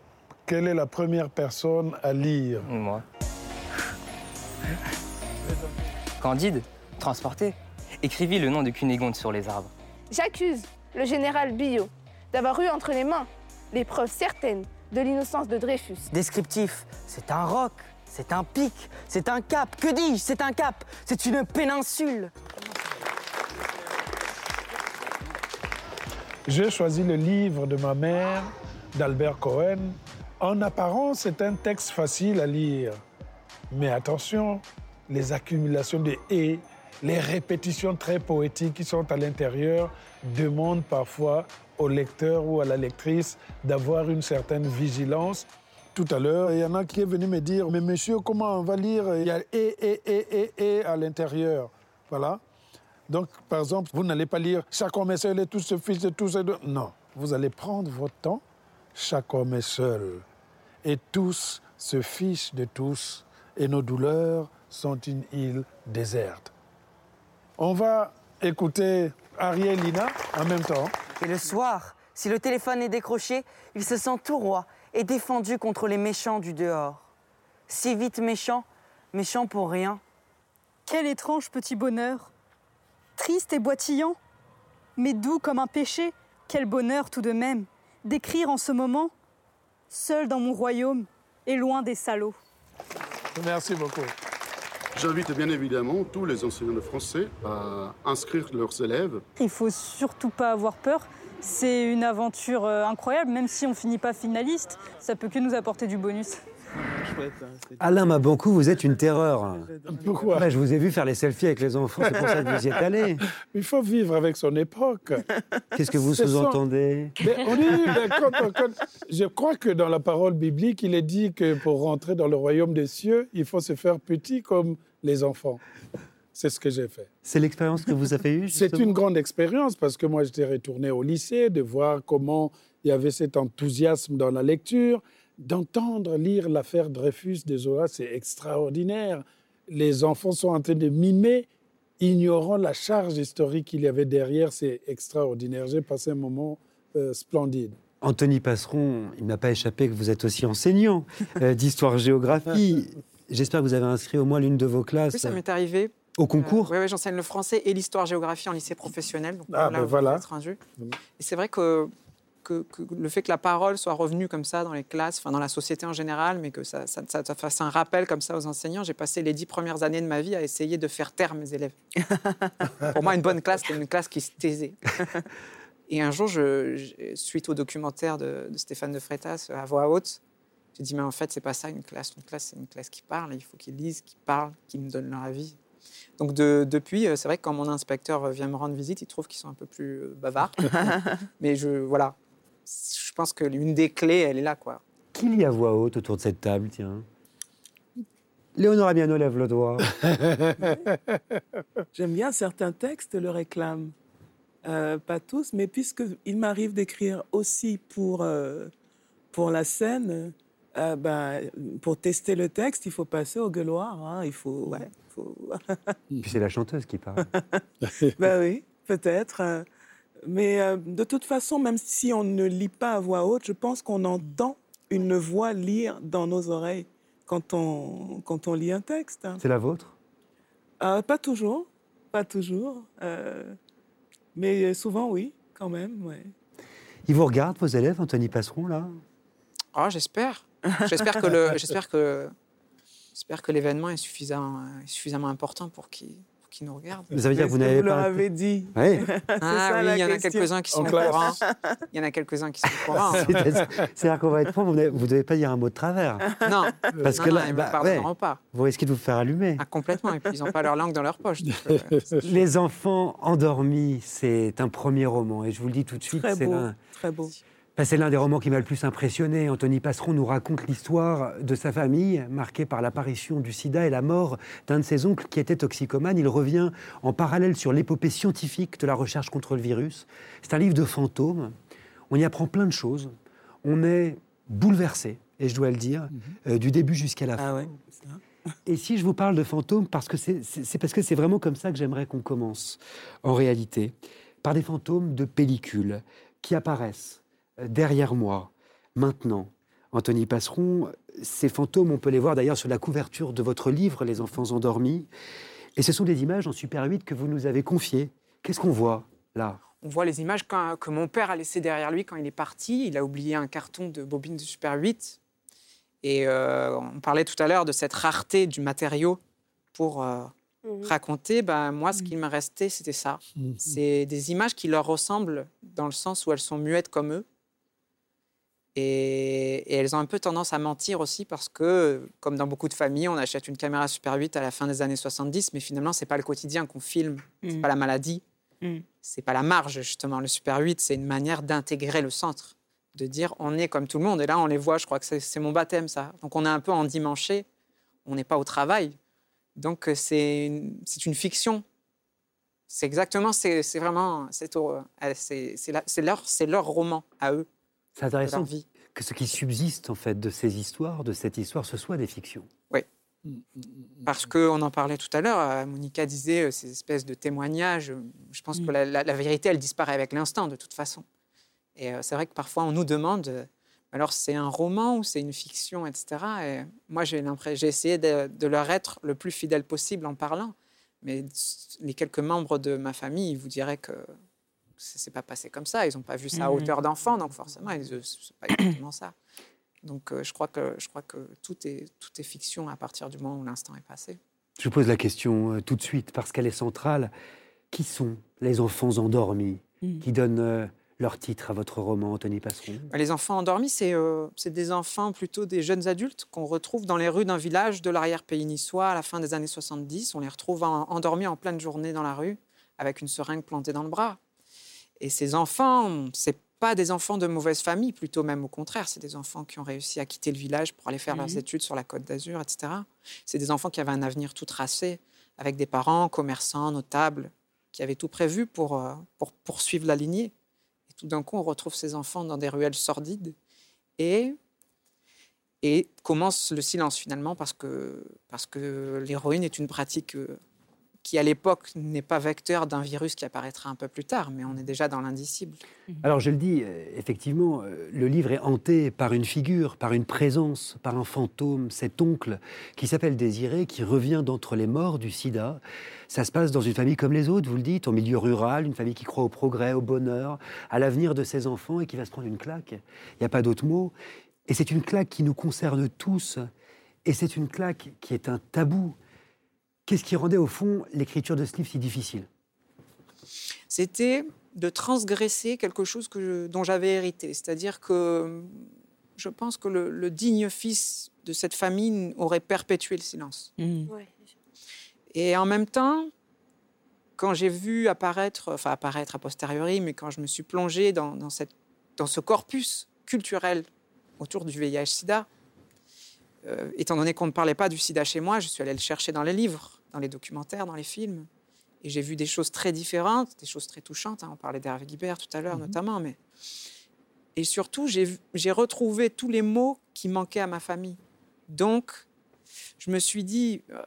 quelle est la première personne à lire Moi. Candide, transporté, écrivit le nom de Cunégonde sur les arbres. J'accuse le général Billot d'avoir eu entre les mains les preuves certaines de l'innocence de Dreyfus. Descriptif, c'est un roc, c'est un pic, c'est un cap. Que dis-je C'est un cap, c'est une péninsule. J'ai choisi le livre de ma mère, d'Albert Cohen. En apparence, c'est un texte facile à lire. Mais attention, les accumulations de et, les répétitions très poétiques qui sont à l'intérieur demandent parfois au lecteur ou à la lectrice d'avoir une certaine vigilance. Tout à l'heure, il y en a qui est venu me dire Mais monsieur, comment on va lire? Il y a et, et, et, et, et à l'intérieur. Voilà. Donc, par exemple, vous n'allez pas lire chaque homme est seul et tout se fiche de tous et Non, vous allez prendre votre temps. Chaque homme est seul et tous se fichent de tous et nos douleurs sont une île déserte. On va écouter Ariel Lina en même temps. Et le soir, si le téléphone est décroché, il se sent tout roi et défendu contre les méchants du dehors. Si vite méchant, méchant pour rien. Quel étrange petit bonheur triste et boitillant, mais doux comme un péché. Quel bonheur tout de même d'écrire en ce moment, seul dans mon royaume et loin des salauds. Merci beaucoup. J'invite bien évidemment tous les enseignants de français à inscrire leurs élèves. Il faut surtout pas avoir peur. C'est une aventure euh, incroyable, même si on finit pas finaliste, ça peut que nous apporter du bonus. Hein, Alain Mabankou, vous êtes une terreur. Pourquoi Je vous ai vu faire les selfies avec les enfants, c'est pour ça que vous y êtes allé. Il faut vivre avec son époque. Qu'est-ce que vous sous-entendez Je crois que dans la parole biblique, il est dit que pour rentrer dans le royaume des cieux, il faut se faire petit comme les enfants. C'est ce que j'ai fait. C'est l'expérience que vous avez eue C'est une grande expérience parce que moi, j'étais retourné au lycée, de voir comment il y avait cet enthousiasme dans la lecture d'entendre lire l'affaire Dreyfus de Zola, c'est extraordinaire. Les enfants sont en train de mimer, ignorant la charge historique qu'il y avait derrière, c'est extraordinaire. J'ai passé un moment euh, splendide. Anthony Passeron, il n'a pas échappé que vous êtes aussi enseignant euh, d'histoire-géographie. J'espère que vous avez inscrit au moins l'une de vos classes. Oui, ça m'est arrivé. Au concours euh, Oui, j'enseigne le français et l'histoire-géographie en lycée professionnel. Donc ah, ben voilà. Et c'est vrai que que, le fait que la parole soit revenue comme ça dans les classes, enfin dans la société en général, mais que ça, ça, fasse un rappel comme ça aux enseignants. J'ai passé les dix premières années de ma vie à essayer de faire taire mes élèves. Pour moi, une bonne classe, c'est une classe qui se taisait. Et un jour, je, suite au documentaire de, Stéphane de Freitas à voix haute, j'ai dit mais en fait c'est pas ça une classe. Une classe c'est une classe qui parle. Il faut qu'ils lisent, qu'ils parlent, qu'ils me donnent leur avis. Donc de, depuis, euh, c'est vrai que quand mon inspecteur vient me rendre visite, il trouve qu'ils sont un peu plus euh, bavards. mais je voilà, je pense que l'une des clés, elle est là, quoi. Qui lit à voix haute autour de cette table, tiens? Léonora Miano lève le doigt. J'aime bien certains textes le réclament. Euh, pas tous, mais puisqu'il m'arrive d'écrire aussi pour, euh, pour la scène, Euh, ben, pour tester le texte, il faut passer au gueuloir. Hein. Il faut. Ouais, faut... Puis c'est la chanteuse qui parle. ben oui, peut-être. Mais euh, de toute façon, même si on ne lit pas à voix haute, je pense qu'on entend une voix lire dans nos oreilles quand on, quand on lit un texte. C'est la vôtre? Euh, Pas toujours, pas toujours. Euh, mais souvent, oui, quand même. Ouais. Ils vous regardent, vos élèves, Anthony Passeron, là? Oh, j'espère. J'espère que le, j'espère que, j'espère que l'événement est suffisamment, suffisamment important pour qu'ils qui nous regardent. Ça veut dire que vous n'avez pas. Vous dit? Oui. ah oui, il y en a quelques-uns qui sont au courant. Il y en a quelques-uns qui sont au courant. C'est-à-dire qu'on va être franc, vous ne devez pas dire un mot de travers. Non. Parce non, que non, là, ils bah, ne ouais, pas. Vous risquez de vous faire allumer. Ah, complètement. Et puis ils n'ont pas leur langue dans leur poche. Donc, euh, Les enfants endormis, c'est un premier roman. Et je vous le dis tout de suite, Très c'est beau. un. Très beau. Ben, c'est l'un des romans qui m'a le plus impressionné. Anthony Passeron nous raconte l'histoire de sa famille, marquée par l'apparition du sida et la mort d'un de ses oncles qui était toxicomane. Il revient en parallèle sur l'épopée scientifique de la recherche contre le virus. C'est un livre de fantômes. On y apprend plein de choses. On est bouleversé, et je dois le dire, euh, du début jusqu'à la fin. Ah ouais. Et si je vous parle de fantômes, parce que c'est- parce que c'est vraiment comme ça que j'aimerais qu'on commence, en réalité, par des fantômes de pellicule qui apparaissent derrière moi, maintenant. Anthony Passeron, ces fantômes, on peut les voir d'ailleurs sur la couverture de votre livre, Les enfants endormis. Et ce sont des images en Super 8 que vous nous avez confiées. Qu'est-ce qu'on voit là? On voit les images que mon père a laissées derrière lui quand il est parti. Il a oublié un carton de bobines de Super 8. Et euh, on parlait tout à l'heure de cette rareté du matériau pour euh, raconter. Ben, moi, ce qui me restait, c'était ça. C'est des images qui leur ressemblent dans le sens où elles sont muettes comme eux. Et, et elles ont un peu tendance à mentir aussi parce que, comme dans beaucoup de familles, on achète une caméra Super 8 à la fin des années 70, mais finalement, c'est pas le quotidien qu'on filme, c'est Mm. pas la maladie, Mm. c'est pas la marge justement. Le Super 8, c'est une manière d'intégrer le centre, de dire on est comme tout le monde. Et là, on les voit. Je crois que c'est- mon baptême, ça. Donc, on est un peu endimanché. On n'est pas au travail. Donc, c'est une, fiction. C'est exactement, c'est vraiment, c'est euh, leur, c'est leur roman à eux. C'est intéressant vie. que ce qui subsiste en fait de ces histoires, de cette histoire, ce soit des fictions. Oui. Parce qu'on en parlait tout à l'heure, euh, Monica disait euh, ces espèces de témoignages. euh, Je pense que la, la- la vérité, elle disparaît avec l'instant, de toute façon. Et c'est vrai que parfois, on nous demande alors c'est un roman ou c'est une fiction, etc. Et moi, j'ai l'impression, j'ai essayé de, de leur être le plus fidèle possible en parlant. Mais les quelques membres de ma famille, ils vous diraient que ça s'est pas passé comme ça. Ils n'ont pas vu ça à Mhm. hauteur d'enfant, donc forcément, ils- c'est pas exactement ça. Donc, euh, je crois que je crois que tout est tout est fiction à partir du moment où l'instant est passé. Je vous pose la question euh, tout de suite parce qu'elle est centrale. Qui sont les enfants endormis Mm. qui donnent euh, leur titre à votre roman, Anthony Passeron? Bah, Les enfants endormis, c'est euh, c'est des enfants plutôt des jeunes adultes qu'on retrouve dans les rues d'un village de l'arrière-pays niçois à la fin des années 70. On les retrouve en- endormis en pleine journée dans la rue avec une seringue plantée dans le bras. Et ces enfants, c'est pas des enfants de mauvaise famille, plutôt même au contraire, c'est des enfants qui ont réussi à quitter le village pour aller faire leurs Mhm. études sur la Côte d'Azur, etc. C'est des enfants qui avaient un avenir tout tracé, avec des parents commerçants, notables, qui avaient tout prévu pour, euh, pour poursuivre la lignée. Et tout d'un coup, on retrouve ces enfants dans des ruelles sordides. Et, et commence le silence finalement, parce que, parce que l'héroïne est une pratique euh, qui, à l'époque, n'est pas vecteur d'un virus qui apparaîtra un peu plus tard, mais on est déjà dans l'indicible. Alors je le dis, euh, effectivement, euh, le livre est hanté par une figure, par une présence, par un fantôme, cet oncle qui s'appelle Désiré, qui revient d'entre les morts du sida. Ça se passe dans une famille comme les autres, vous le dites, en milieu rural, une famille qui croit au progrès, au bonheur, à l'avenir de ses enfants et qui va se prendre une claque. Il n'y a pas d'autre mot. Et c'est une claque qui nous concerne tous. Et c'est une claque qui est un tabou. Qu'est-ce qui rendait au fond l'écriture de ce livre si difficile? C'était de transgresser quelque chose que je- dont j'avais hérité. C'est-à-dire que je pense que le, le digne fils de cette famille aurait perpétué le silence. Et en même temps, quand j'ai vu apparaître, enfin apparaître a posteriori, mais quand je me suis plongée dans, dans cette, dans ce corpus culturel autour du VIH-Sida, euh, étant donné qu'on ne parlait pas du sida chez moi, je suis allée le chercher dans les livres, dans les documentaires, dans les films. Et j'ai vu des choses très différentes, des choses très touchantes. hein. On parlait d'Hervé Guibert tout à l'heure notamment, mais Et surtout, j'ai retrouvé tous les mots qui manquaient à ma famille. Donc, je me suis dit, euh,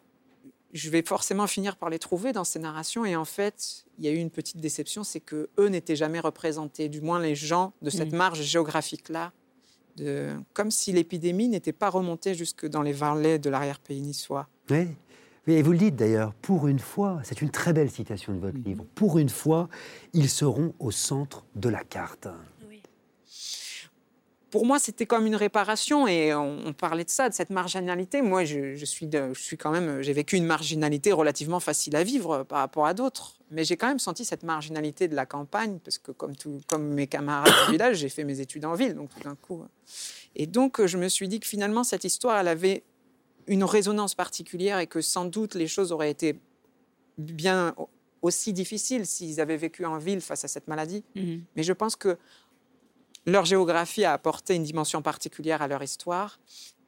je vais forcément finir par les trouver dans ces narrations. Et en fait, il y a eu une petite déception, c'est que eux n'étaient jamais représentés, du moins les gens de cette mm. marge géographique-là, comme si l'épidémie n'était pas remontée jusque dans les vallées de l'arrière-pays niçois. Oui. Et vous le dites d'ailleurs, pour une fois, c'est une très belle citation de votre mm. livre, pour une fois, ils seront au centre de la carte pour moi, c'était comme une réparation et on, parlait de ça, de cette marginalité. Moi, je, suis, je suis quand même, j'ai vécu une marginalité relativement facile à vivre par rapport à d'autres, mais j'ai quand même senti cette marginalité de la campagne parce que comme, tout, comme mes camarades du village, j'ai fait mes études en ville, donc tout d'un coup. Et donc, je me suis dit que finalement, cette histoire, elle avait une résonance particulière et que sans doute les choses auraient été bien aussi difficiles s'ils avaient vécu en ville face à cette maladie. Mmh mais je pense que leur géographie a apporté une dimension particulière à leur histoire.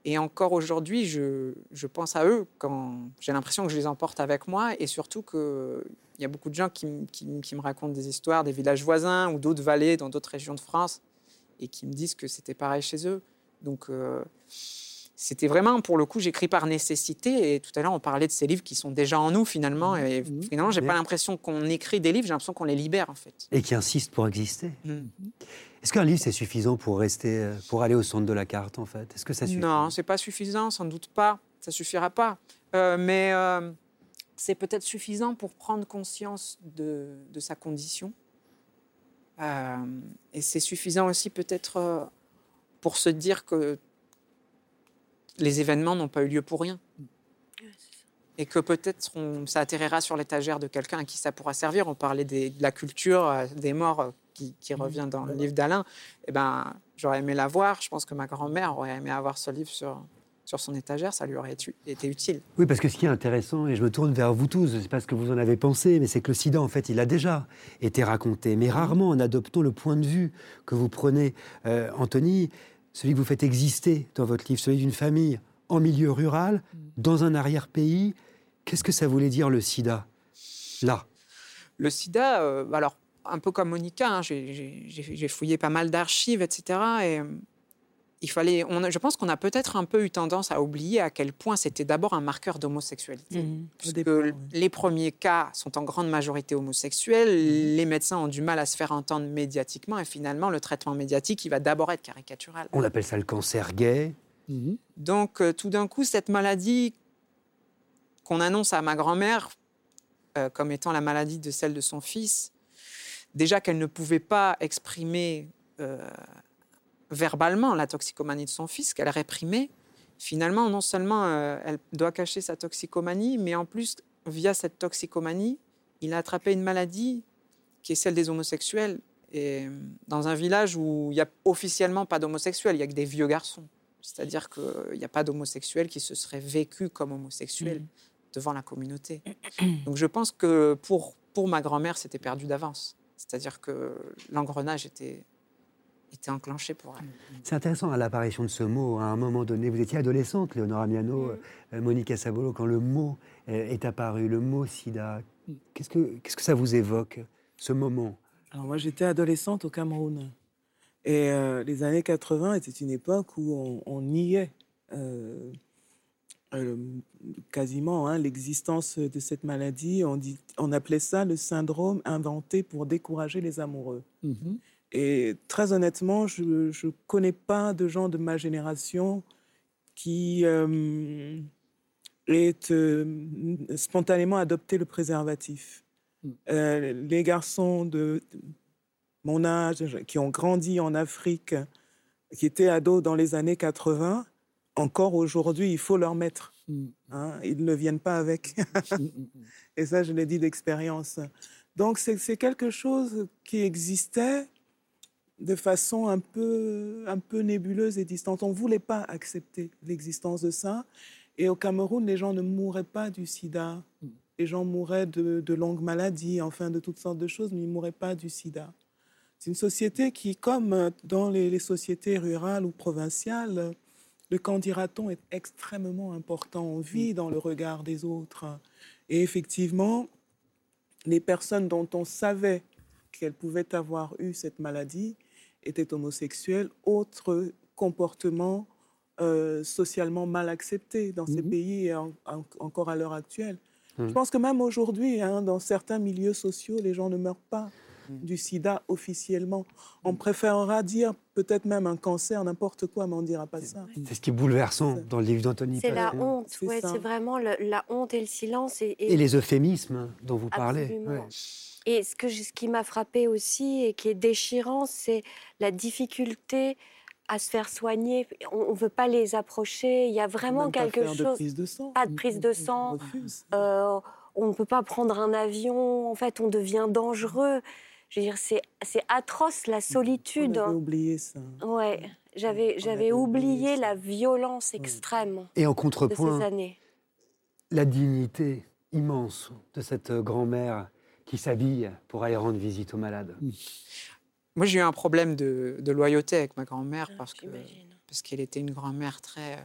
Et encore aujourd'hui, je, pense à eux quand j'ai l'impression que je les emporte avec moi et surtout qu'il y a beaucoup de gens qui, me racontent des histoires des villages voisins ou d'autres vallées dans d'autres régions de France et qui me disent que c'était pareil chez eux. Donc, euh, c'était vraiment, pour le coup, j'écris par nécessité. Et tout à l'heure, on parlait de ces livres qui sont déjà en nous, finalement. Mmh. Et mmh. finalement, j'ai pas l'impression qu'on écrit des livres, j'ai l'impression qu'on les libère, en fait. Et qui insistent pour exister. Mmh. Est-ce qu'un livre, c'est suffisant pour rester, euh, pour aller au centre de la carte, en fait? Est-ce que ça suffit? Non, c'est pas suffisant, sans doute pas. Ça suffira pas. Euh, mais euh, c'est peut-être suffisant pour prendre conscience de, de sa condition. et c'est suffisant aussi, peut-être, pour se dire que les événements n'ont pas eu lieu pour rien. Et que peut-être ça atterrira sur l'étagère de quelqu'un à qui ça pourra servir. On parlait de la culture euh, des morts euh, qui, mmh. revient dans le livre d'Alain. Eh ben, j'aurais aimé la voir. Je pense que ma grand-mère aurait aimé avoir ce livre sur, sur son étagère, ça lui aurait été utile. Oui, parce que ce qui est intéressant, et je me tourne vers vous tous, je ne sais pas ce que vous en avez pensé, mais c'est que le sida, en fait, il a déjà été raconté, mais rarement en adoptant le point de vue que vous prenez, euh, Anthony celui que vous faites exister dans votre livre, celui d'une famille en milieu rural, mm. dans un arrière-pays. Qu'est-ce que ça voulait dire le sida? Là. Le sida, euh, alors un peu comme Monica, hein, j'ai fouillé pas mal d'archives, etc. Et il fallait, on, je pense qu'on a peut-être un peu eu tendance à oublier à quel point c'était d'abord un marqueur d'homosexualité. Mmh, puisque les premiers cas sont en grande majorité homosexuels, mmh. les médecins ont du mal à se faire entendre médiatiquement, et finalement, le traitement médiatique, il va d'abord être caricatural. On appelle ça le cancer gay. Mmh. Donc, euh, tout d'un coup, cette maladie qu'on annonce à ma grand-mère euh, comme étant la maladie de celle de son fils, déjà qu'elle ne pouvait pas exprimer euh, verbalement la toxicomanie de son fils, qu'elle réprimait. Finalement, non seulement euh, elle doit cacher sa toxicomanie, mais en plus, via cette toxicomanie, il a attrapé une maladie qui est celle des homosexuels. Et dans un village où il n'y a officiellement pas d'homosexuels, il n'y a que des vieux garçons. C'est-à-dire qu'il n'y a pas d'homosexuels qui se seraient vécus comme homosexuels mmh. devant la communauté. Donc je pense que pour, pour ma grand-mère, c'était perdu d'avance. C'est-à-dire que l'engrenage était, était enclenché pour elle. C'est intéressant à l'apparition de ce mot. À un moment donné, vous étiez adolescente, Léonora Miano, mm. euh, Monica Sabolo, quand le mot euh, est apparu, le mot sida. Qu'est-ce que, qu'est-ce que ça vous évoque, ce moment? Alors moi, j'étais adolescente au Cameroun. Et euh, les années 80 étaient une époque où on, niait quasiment hein, l'existence de cette maladie. On, dit, on appelait ça le syndrome inventé pour décourager les amoureux. Mm-hmm. Et très honnêtement, je ne connais pas de gens de ma génération qui euh, aient euh, spontanément adopté le préservatif. Hmm. Euh, les garçons de mon âge, qui ont grandi en Afrique, qui étaient ados dans les années 80, encore aujourd'hui, il faut leur mettre. Hmm. Hein, ils ne viennent pas avec. Hmm, et ça, je l'ai dit d'expérience. Donc, c'est quelque chose qui existait, de façon un peu, un peu nébuleuse et distante. On ne voulait pas accepter l'existence de ça. Et au Cameroun, les gens ne mouraient pas du sida. Les gens mouraient de, longues maladies, enfin de toutes sortes de choses, mais ils ne mouraient pas du sida. C'est une société qui, comme dans les, sociétés rurales ou provinciales, le candidaton est extrêmement important. On vit dans le regard des autres. Et effectivement, les personnes dont on savait qu'elles pouvaient avoir eu cette maladie, était homosexuel, autre comportement euh, socialement mal accepté dans ces Mhm. pays et en- en- encore à l'heure actuelle. Mhm. Je pense que même aujourd'hui, hein, dans certains milieux sociaux, les gens ne meurent pas du sida officiellement. On préférera dire peut-être même un cancer, n'importe quoi, mais on ne dira pas ça. C'est ce qui est bouleversant dans le livre d'Anthony C'est la honte, C'est ouais, ça. c'est vraiment le- la honte et le silence. Et, et- Et les euphémismes dont vous parlez. Absolument. ouais. Et ce, que, je- ce qui m'a frappé aussi et qui est déchirant, c'est la difficulté à se faire soigner. On ne veut pas les approcher. Il y a vraiment Même pas quelque faire de chose. prise de sang. Pas de prise de sang. Euh, on ne peut pas prendre un avion. En fait, on devient dangereux. Je veux dire, c'est c'est atroce la solitude. On avait oublié ça. Ouais, j'avais j'avais oublié la violence extrême Et en de ces contrepoint, années. la dignité immense de cette grand-mère qui s'habille pour aller rendre visite aux malades. Moi, j'ai eu un problème de, de loyauté avec ma grand-mère parce que parce qu'elle était une grand-mère très.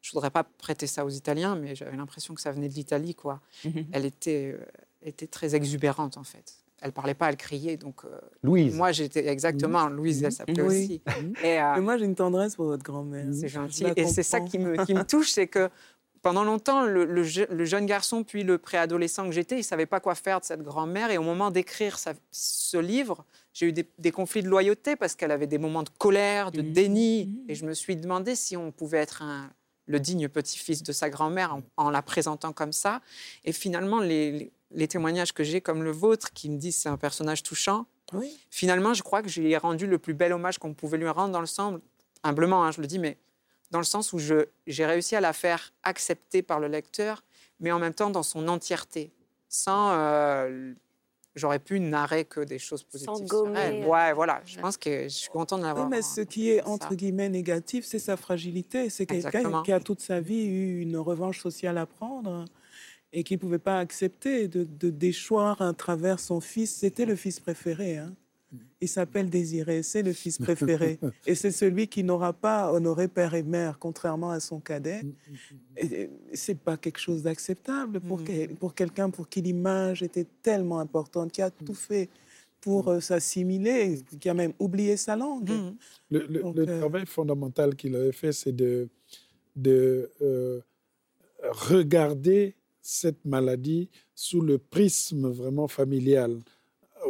Je voudrais pas prêter ça aux Italiens, mais j'avais l'impression que ça venait de l'Italie, quoi. Elle était, euh, était très exubérante en fait. Elle parlait pas, elle criait. Donc euh, Louise. moi, j'étais exactement Louise. Elle s'appelait Oui. aussi. Et, euh, Mais moi, j'ai une tendresse pour votre grand-mère. c'est gentil. Et c'est ça qui me, qui me touche, c'est que pendant longtemps, le, le je- le jeune garçon puis le préadolescent que j'étais, il savait pas quoi faire de cette grand-mère. Et au moment d'écrire ce livre, j'ai eu des, des conflits de loyauté parce qu'elle avait des moments de colère, de Mhm. déni. Mhm. Et je me suis demandé si on pouvait être un- le digne petit-fils de sa grand-mère en, en la présentant comme ça. Et finalement, les, les- les témoignages que j'ai, comme le vôtre, qui me disent c'est un personnage touchant, Oui. finalement, je crois que j'ai rendu le plus bel hommage qu'on pouvait lui rendre dans le sens, humblement, hein, je le dis, mais dans le sens où je- j'ai réussi à la faire accepter par le lecteur, mais en même temps dans son entièreté, sans... euh, J'aurais pu narrer que des choses positives. sur gommer. elle. Ouais, voilà. Je pense que je suis contente de Oui, mais ce qui est ça. entre guillemets négatif, c'est sa fragilité. C'est quelqu'un Exactement. qui a toute sa vie eu une revanche sociale à prendre et qui ne pouvait pas accepter de, de déchoir à travers son fils. C'était le fils préféré. hein. Il s'appelle Désiré, c'est le fils préféré. et c'est celui qui n'aura pas honoré père et mère, contrairement à son cadet. Et- et C'est pas quelque chose d'acceptable pour, Mm. que- pour quelqu'un pour qui l'image était tellement importante, qui a tout fait pour euh, s'assimiler, qui a même oublié sa langue. Le, le- Donc, le euh, travail fondamental qu'il avait fait, c'est de, de euh, regarder cette maladie sous le prisme vraiment familial.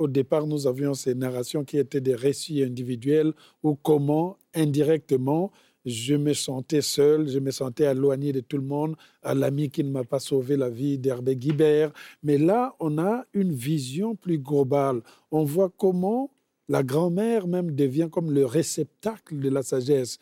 Au départ, nous avions ces narrations qui étaient des récits individuels ou comment, indirectement, je me sentais seul, je me sentais éloigné de tout le monde, à l'ami qui ne m'a pas sauvé la vie d'Herbert Guibert. Mais là, on a une vision plus globale. On voit comment la grand-mère même devient comme le réceptacle de la sagesse.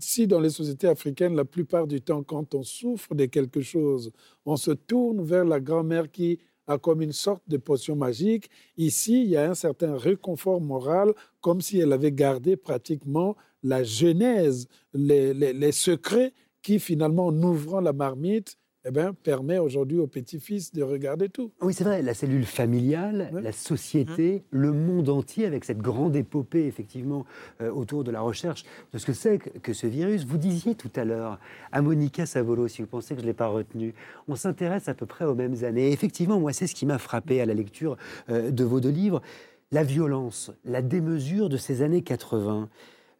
Si dans les sociétés africaines, la plupart du temps, quand on souffre de quelque chose, on se tourne vers la grand-mère qui a comme une sorte de potion magique. Ici, il y a un certain réconfort moral, comme si elle avait gardé pratiquement la genèse, les, les- les secrets qui, finalement, en ouvrant la marmite, eh ben, permet aujourd'hui au petit-fils de regarder tout. Oui, c'est vrai, la cellule familiale, la société, le monde entier, avec cette grande épopée, effectivement, euh, autour de la recherche de ce que c'est que, que ce virus. Vous disiez tout à l'heure à Monica Savolo, si vous pensez que je ne l'ai pas retenu, on s'intéresse à peu près aux mêmes années. Et effectivement, moi, c'est ce qui m'a frappé à la lecture euh, de vos deux livres. La violence, la démesure de ces années 80,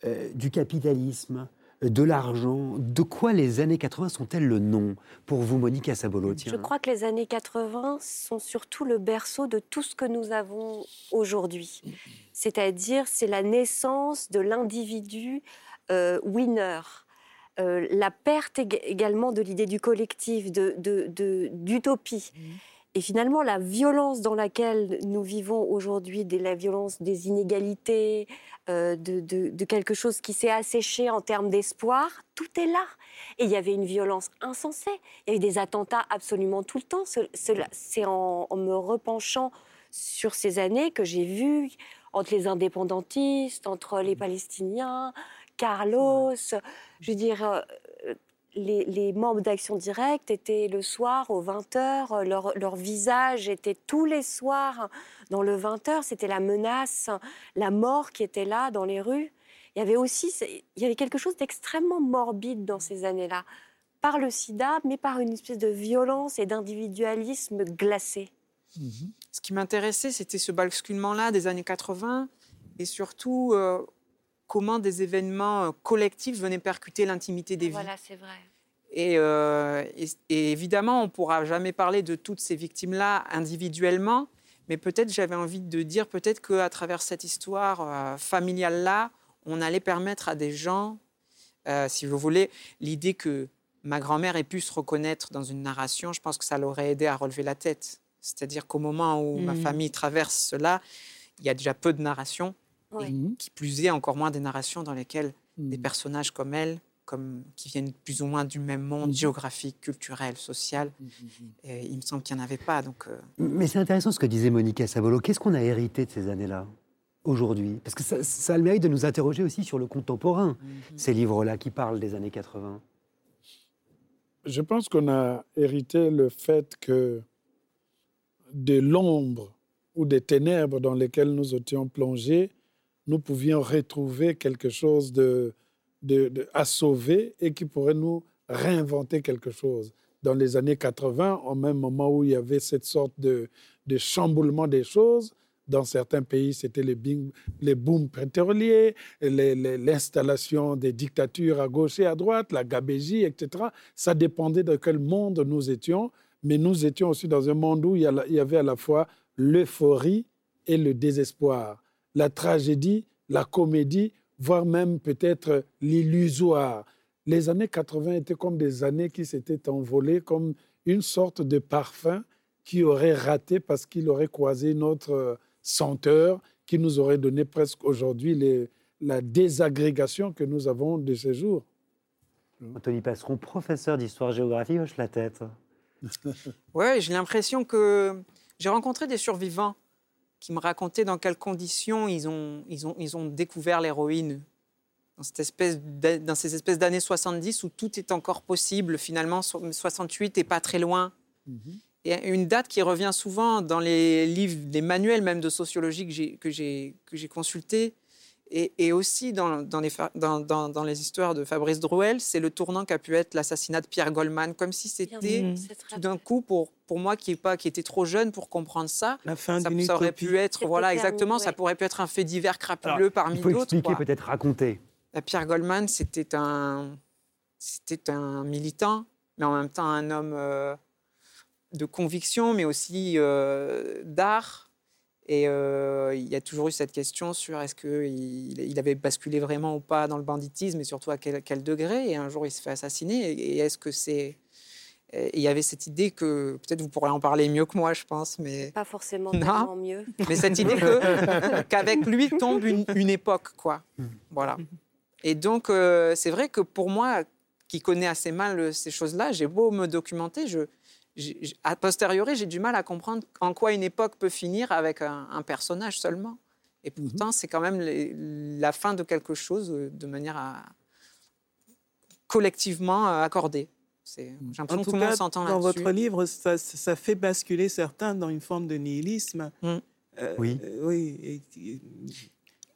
euh, du capitalisme, de l'argent. De quoi les années 80 sont-elles le nom pour vous, Monica Sabolo tiens. Je crois que les années 80 sont surtout le berceau de tout ce que nous avons aujourd'hui. C'est-à-dire, c'est la naissance de l'individu euh, winner. Euh, la perte ég- également de l'idée du collectif, de- de- de- d'utopie. Et finalement, la violence dans laquelle nous vivons aujourd'hui, la violence des inégalités, euh, de, de- de quelque chose qui s'est asséché en termes d'espoir, tout est là. Et il y avait une violence insensée. Il y avait des attentats absolument tout le temps. C'est en, en me repenchant sur ces années que j'ai vu entre les indépendantistes, entre les Palestiniens, Carlos, je veux dire, euh, les, membres d'Action Directe étaient le soir aux 20h, leur, leur visage était tous les soirs dans le 20h, c'était la menace, la mort qui était là dans les rues. Il y avait aussi il y avait quelque chose d'extrêmement morbide dans ces années-là, par le sida, mais par une espèce de violence et d'individualisme glacé. Ce qui m'intéressait, c'était ce basculement-là des années 80 et surtout euh, comment des événements euh, collectifs venaient percuter l'intimité des vies. Voilà, c'est vrai. Et, euh, et- et évidemment, on ne pourra jamais parler de toutes ces victimes-là individuellement, mais peut-être j'avais envie de dire peut-être qu'à travers cette histoire euh, familiale-là, on allait permettre à des gens, euh, si vous voulez, l'idée que ma grand-mère ait pu se reconnaître dans une narration, je pense que ça l'aurait aidé à relever la tête. C'est-à-dire qu'au moment où ma Mm. Mhm. famille traverse cela, il y a déjà peu de narrations, Oui. et qui plus est encore moins des narrations dans lesquelles Mhm. des personnages comme elle, comme, qui viennent plus ou moins du même monde Mhm. géographique, culturel, social, et il me semble qu'il n'y en avait pas. Donc, euh, Mais c'est intéressant ce que disait Monica Sabolo. Qu'est-ce qu'on a hérité de ces années-là, aujourd'hui? Parce que ça, ça a le mérite de nous interroger aussi sur le contemporain, ces livres-là qui parlent des années 80. Je pense qu'on a hérité le fait que de l'ombre ou des ténèbres dans lesquelles nous étions plongés, nous pouvions retrouver quelque chose de, à sauver et qui pourrait nous réinventer quelque chose. Dans les années 80, au même moment où il y avait cette sorte de, chamboulement des choses, dans certains pays, c'était les, les booms pétroliers, l'installation des dictatures à gauche et à droite, la gabégie, etc. Ça dépendait de quel monde nous étions, mais nous étions aussi dans un monde où il y avait à la fois l'euphorie et le désespoir, la tragédie, la comédie, voire même peut-être l'illusoire. Les années 80 étaient comme des années qui s'étaient envolées, comme une sorte de parfum qui aurait raté parce qu'il aurait croisé notre euh, senteur, qui nous aurait donné presque aujourd'hui la désagrégation que nous avons de ces jours. Anthony Passeron, professeur d'histoire-géographie, hoche la tête. ouais, j'ai l'impression que j'ai rencontré des survivants qui me racontaient dans quelles conditions ils ont, ils ont, ils ont découvert l'héroïne. Dans, cette espèce d'a- dans ces espèces d'années 70 où tout est encore possible, finalement, so- 68 est pas très loin. Et une date qui revient souvent dans les livres, les manuels même de sociologie que j'ai consultés, et, et aussi dans, dans les, fa- dans, dans- dans les histoires de Fabrice Drouel, c'est le tournant qu'a pu être l'assassinat de Pierre Goldman, comme si c'était tout d'un coup, pour, pour moi qui, est pas, qui était trop jeune pour comprendre ça, La fin ça, aurait pu être, voilà, exactement, ça pourrait pu être un fait divers crapuleux Alors, parmi Il faut d'autres. expliquer, peut-être raconter. Euh, Pierre Goldman, c'était un, c'était un militant, mais en même temps un homme euh, de conviction, mais aussi euh, d'art. Et euh, il y a toujours eu cette question sur est-ce qu'il il avait basculé vraiment ou pas dans le banditisme et surtout à quel, quel degré. Et un jour, il se fait assassiner. Et, et est-ce que c'est. et Il y avait cette idée que, peut-être vous pourrez en parler mieux que moi, je pense, mais Pas forcément Non. tellement mieux. mais cette idée que- qu'avec lui tombe une, une époque, quoi. Voilà. Et donc, euh, c'est vrai que pour moi, qui connais assez mal ces choses-là, j'ai beau me documenter, je, a posteriori, j'ai du mal à comprendre en quoi une époque peut finir avec un, un personnage seulement. Et pourtant, c'est quand même les- la fin de quelque chose euh, de manière à collectivement euh, accordée. C'est- J'ai l'impression que tout le monde s'entend dans votre livre, ça, ça fait basculer certains dans une forme de nihilisme. Mm. Euh, Oui. euh, oui. et- et-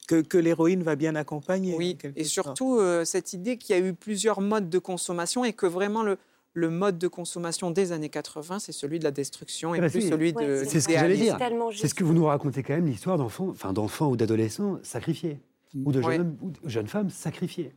que, que l'héroïne va bien accompagner. Oui, et surtout euh, cette idée qu'il y a eu plusieurs modes de consommation et que vraiment le, le mode de consommation des années 80, c'est celui de la destruction et Eh ben, plus celui de C'est ce que j'allais dire. tellement C'est ce que vous nous racontez quand même, l'histoire d'enfants, enfin d'enfants ou d'adolescents sacrifiés, ou de jeunes, Ouais. hommes ou de jeunes femmes sacrifiées.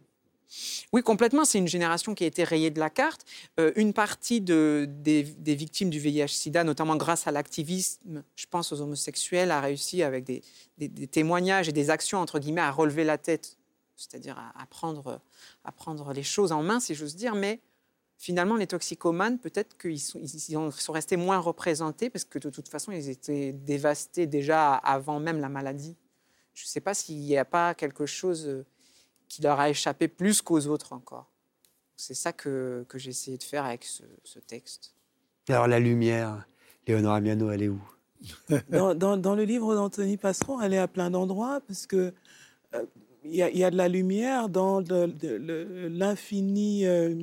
Oui, complètement. C'est une génération qui a été rayée de la carte. Euh, une partie de, des, des victimes du VIH-Sida, notamment grâce à l'activisme, je pense aux homosexuels, a réussi avec des, des- des témoignages et des actions, entre guillemets, à relever la tête, c'est-à-dire à, à prendre, à prendre les choses en main, si j'ose dire. Mais finalement, les toxicomanes, peut-être qu'ils sont, ils- restés moins représentés parce que de toute façon, ils étaient dévastés déjà avant même la maladie. Je ne sais pas s'il n'y a pas quelque chose euh, qui leur a échappé plus qu'aux autres encore. C'est ça que, que j'ai essayé de faire avec ce, ce texte. Alors la lumière, Léonora Miano, elle est où? Dans, dans- dans le livre d'Anthony Passeron, elle est à plein d'endroits parce que euh, il y, a- il y a de la lumière dans de- de- le- l'infinie euh,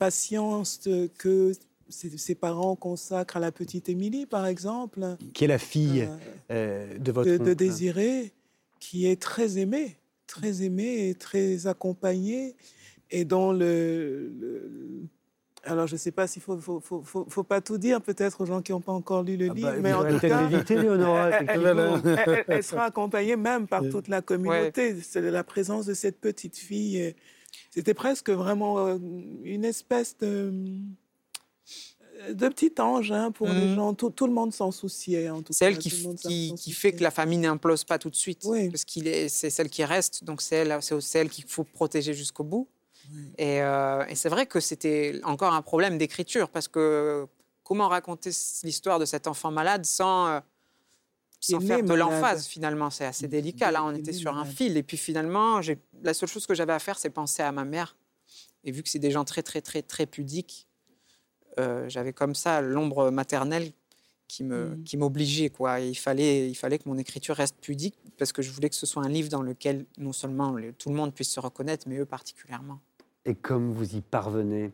patience que ses, ses parents consacrent à la petite Émilie, par exemple, Qui est la fille Euh, euh, de votre de, Désiré, qui est très aimée, très aimée et très accompagnée, et dont le, le- Alors, je ne sais pas s'il ne faut, faut, faut, faut, pas tout dire, peut-être aux gens qui n'ont pas encore lu le ah livre, bah, mais en tout cas, éviter, elle, elle, sera accompagnée même par toute la communauté. C'est la présence de cette petite fille. C'était presque vraiment euh, une espèce de, de petit ange hein, pour les mmh. gens. Tout, tout le monde s'en souciait. C'est elle qui, qui, qui, fait que la famille n'implose pas tout de suite. Parce que c'est celle qui reste, donc c'est elle, elle qu'il faut protéger jusqu'au bout. Euh, et, c'est vrai que c'était encore un problème d'écriture, parce que comment raconter l'histoire de cet enfant malade sans, sans faire de l'emphase, finalement C'est assez délicat. Là, on était sur un fil. Et puis finalement, la seule chose que j'avais à faire, c'est penser à ma mère. Et vu que c'est des gens très, très, très, très pudiques, euh, j'avais comme ça l'ombre maternelle qui me mmh. qui m'obligeait quoi. il fallait il fallait que mon écriture reste pudique parce que je voulais que ce soit un livre dans lequel non seulement tout le monde puisse se reconnaître, mais eux particulièrement et comme vous y parvenez.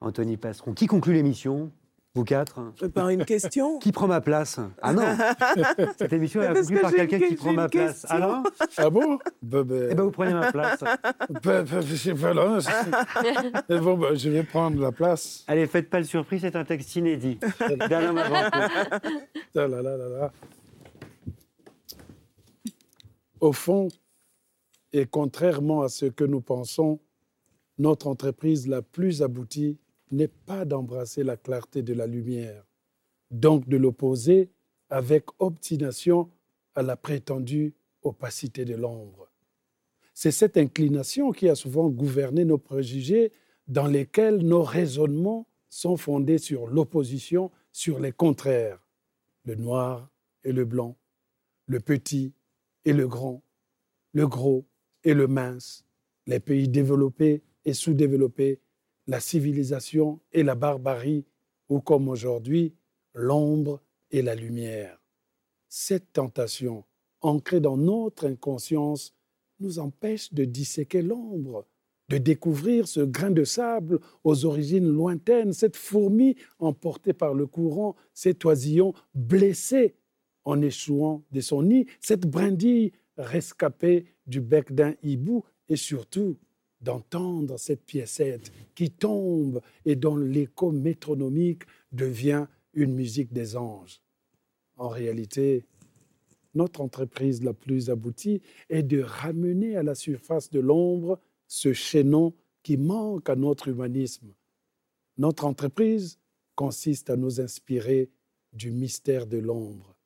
Anthony Passeron, qui conclut l'émission? Vous quatre euh, Par une question. Qui prend ma place Ah non Cette émission est conclue par quelqu'un qui prend ma place. Ah non Ah bon bah, bah... Eh ben vous prenez ma place. bah, bah, voilà. bon, bah, je vais prendre la place. Allez, faites pas le surprise, c'est un texte inédit. D'Alain là, là, là, là. Au fond, et contrairement à ce que nous pensons, notre entreprise la plus aboutie n'est pas d'embrasser la clarté de la lumière, donc de l'opposer avec obstination à la prétendue opacité de l'ombre. C'est cette inclination qui a souvent gouverné nos préjugés dans lesquels nos raisonnements sont fondés sur l'opposition, sur les contraires, le noir et le blanc, le petit et le grand, le gros et le mince, les pays développés et sous-développés, la civilisation et la barbarie, ou comme aujourd'hui, l'ombre et la lumière. Cette tentation, ancrée dans notre inconscience, nous empêche de disséquer l'ombre, de découvrir ce grain de sable aux origines lointaines, cette fourmi emportée par le courant, cet oisillon blessé en échouant de son nid, cette brindille rescapée du bec d'un hibou et surtout d'entendre cette piécette qui tombe et dont l'écho métronomique devient une musique des anges. En réalité, notre entreprise la plus aboutie est de ramener à la surface de l'ombre ce chaînon qui manque à notre humanisme. Notre entreprise consiste à nous inspirer du mystère de l'ombre,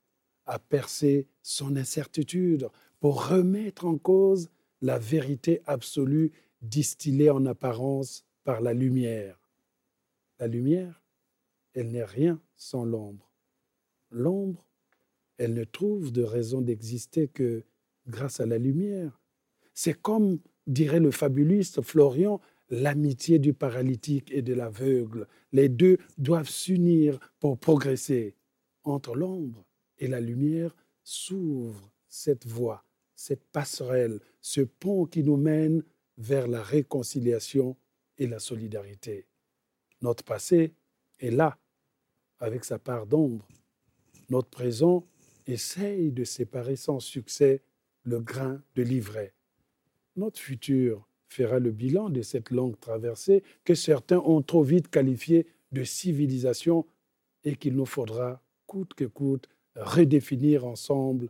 à percer son incertitude pour remettre en cause la vérité absolue distillée en apparence par la lumière. La lumière, elle n'est rien sans l'ombre. L'ombre, elle ne trouve de raison d'exister que grâce à la lumière. C'est comme dirait le fabuliste Florian, l'amitié du paralytique et de l'aveugle. Les deux doivent s'unir pour progresser. Entre l'ombre et la lumière s'ouvre cette voie, cette passerelle, ce pont qui nous mène vers la réconciliation et la solidarité. Notre passé est là, avec sa part d'ombre. Notre présent essaye de séparer sans succès le grain de l'ivraie. Notre futur fera le bilan de cette longue traversée que certains ont trop vite qualifiée de civilisation et qu'il nous faudra, coûte que coûte, redéfinir ensemble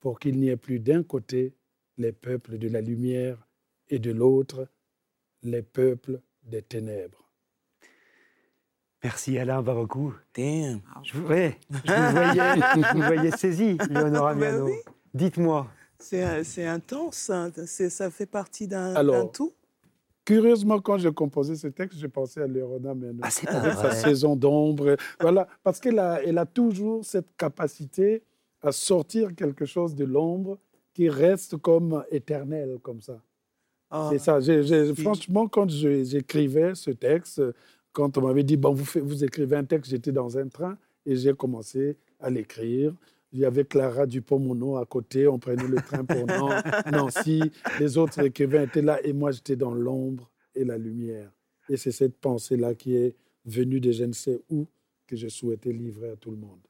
pour qu'il n'y ait plus d'un côté les peuples de la lumière et de l'autre les peuples des ténèbres. Merci Alain Barocou. Damn. Je, vous, voyais, je vous voyais saisi, Léonora Miano. Dites-moi. C'est intense, hein. ça fait partie d'un tout. Curieusement, quand j'ai composé ce texte, j'ai pensé à Léonora Miano. Ah, c'est sa saison d'ombre. Voilà, parce qu'elle a, elle a toujours cette capacité à sortir quelque chose de l'ombre qui reste comme éternel, comme ça. Ah. c'est ça. franchement, quand j'écrivais ce texte, quand on m'avait dit, bon, vous, vous écrivez un texte, j'étais dans un train et j'ai commencé à l'écrire. Il y avait Clara Dupont-Mono à côté, on prenait le train pour Nancy, les autres écrivains étaient là et moi j'étais dans l'ombre et la lumière. Et c'est cette pensée-là qui est venue de je ne sais où que je souhaitais livrer à tout le monde.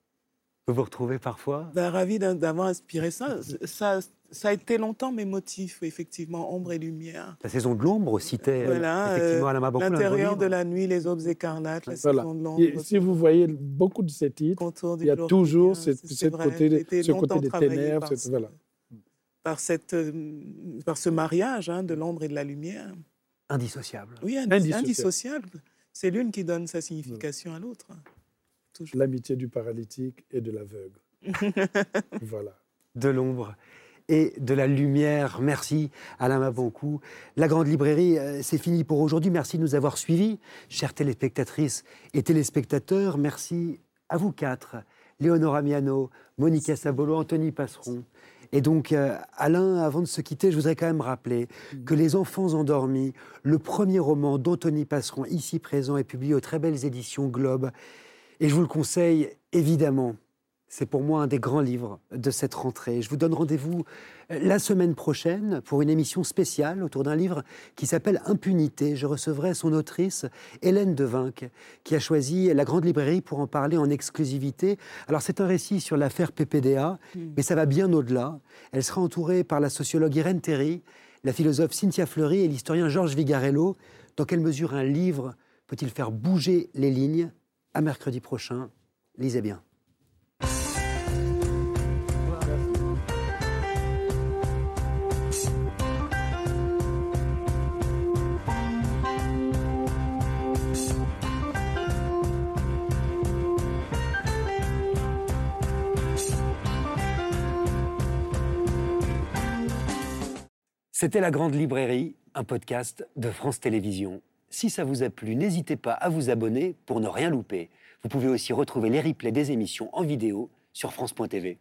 Vous retrouver parfois? Ben, Ravi d'avoir inspiré ça. ça. Ça a été longtemps mes motifs, effectivement, ombre et lumière. La saison de l'ombre citait voilà, effectivement à la L'intérieur de la nuit, les aubes écarlates, la saison de l'ombre. Si vous voyez beaucoup de ces titres, il y a toujours cette, cette côté, ce côté des ténèbres. Par, voilà. par, cette, euh, par ce mariage hein, de l'ombre et de la lumière. Indissociable. Oui, indissociable. indissociable. C'est l'une qui donne sa signification à l'autre. L'amitié du paralytique et de l'aveugle. voilà. De l'ombre et de la lumière. Merci Alain Maboncou. La Grande Librairie, euh, c'est fini pour aujourd'hui. Merci de nous avoir suivis, chères téléspectatrices et téléspectateurs. Merci à vous quatre, Léonora Miano, Monica Sabolo, Anthony Passeron. Et donc, euh, Alain, avant de se quitter, je voudrais quand même rappeler que Les Enfants endormis, le premier roman d'Anthony Passeron, ici présent, est publié aux très belles éditions Globe. Et je vous le conseille évidemment. C'est pour moi un des grands livres de cette rentrée. Je vous donne rendez-vous euh, la semaine prochaine pour une émission spéciale autour d'un livre qui s'appelle Impunité. Je recevrai son autrice, Hélène Devinck, qui a choisi la Grande Librairie pour en parler en exclusivité. Alors c'est un récit sur l'affaire PPDA, hmm. mais ça va bien au-delà. Elle sera entourée par la sociologue Irène Terry, la philosophe Cynthia Fleury et l'historien Georges Vigarello. Dans quelle mesure un livre peut-il faire bouger les lignes À mercredi prochain. Lisez bien. C'était La Grande Librairie, un podcast de France Télévisions. Si ça vous a plu, n'hésitez pas à vous abonner pour ne rien louper. Vous pouvez aussi retrouver les replays des émissions en vidéo sur France.tv.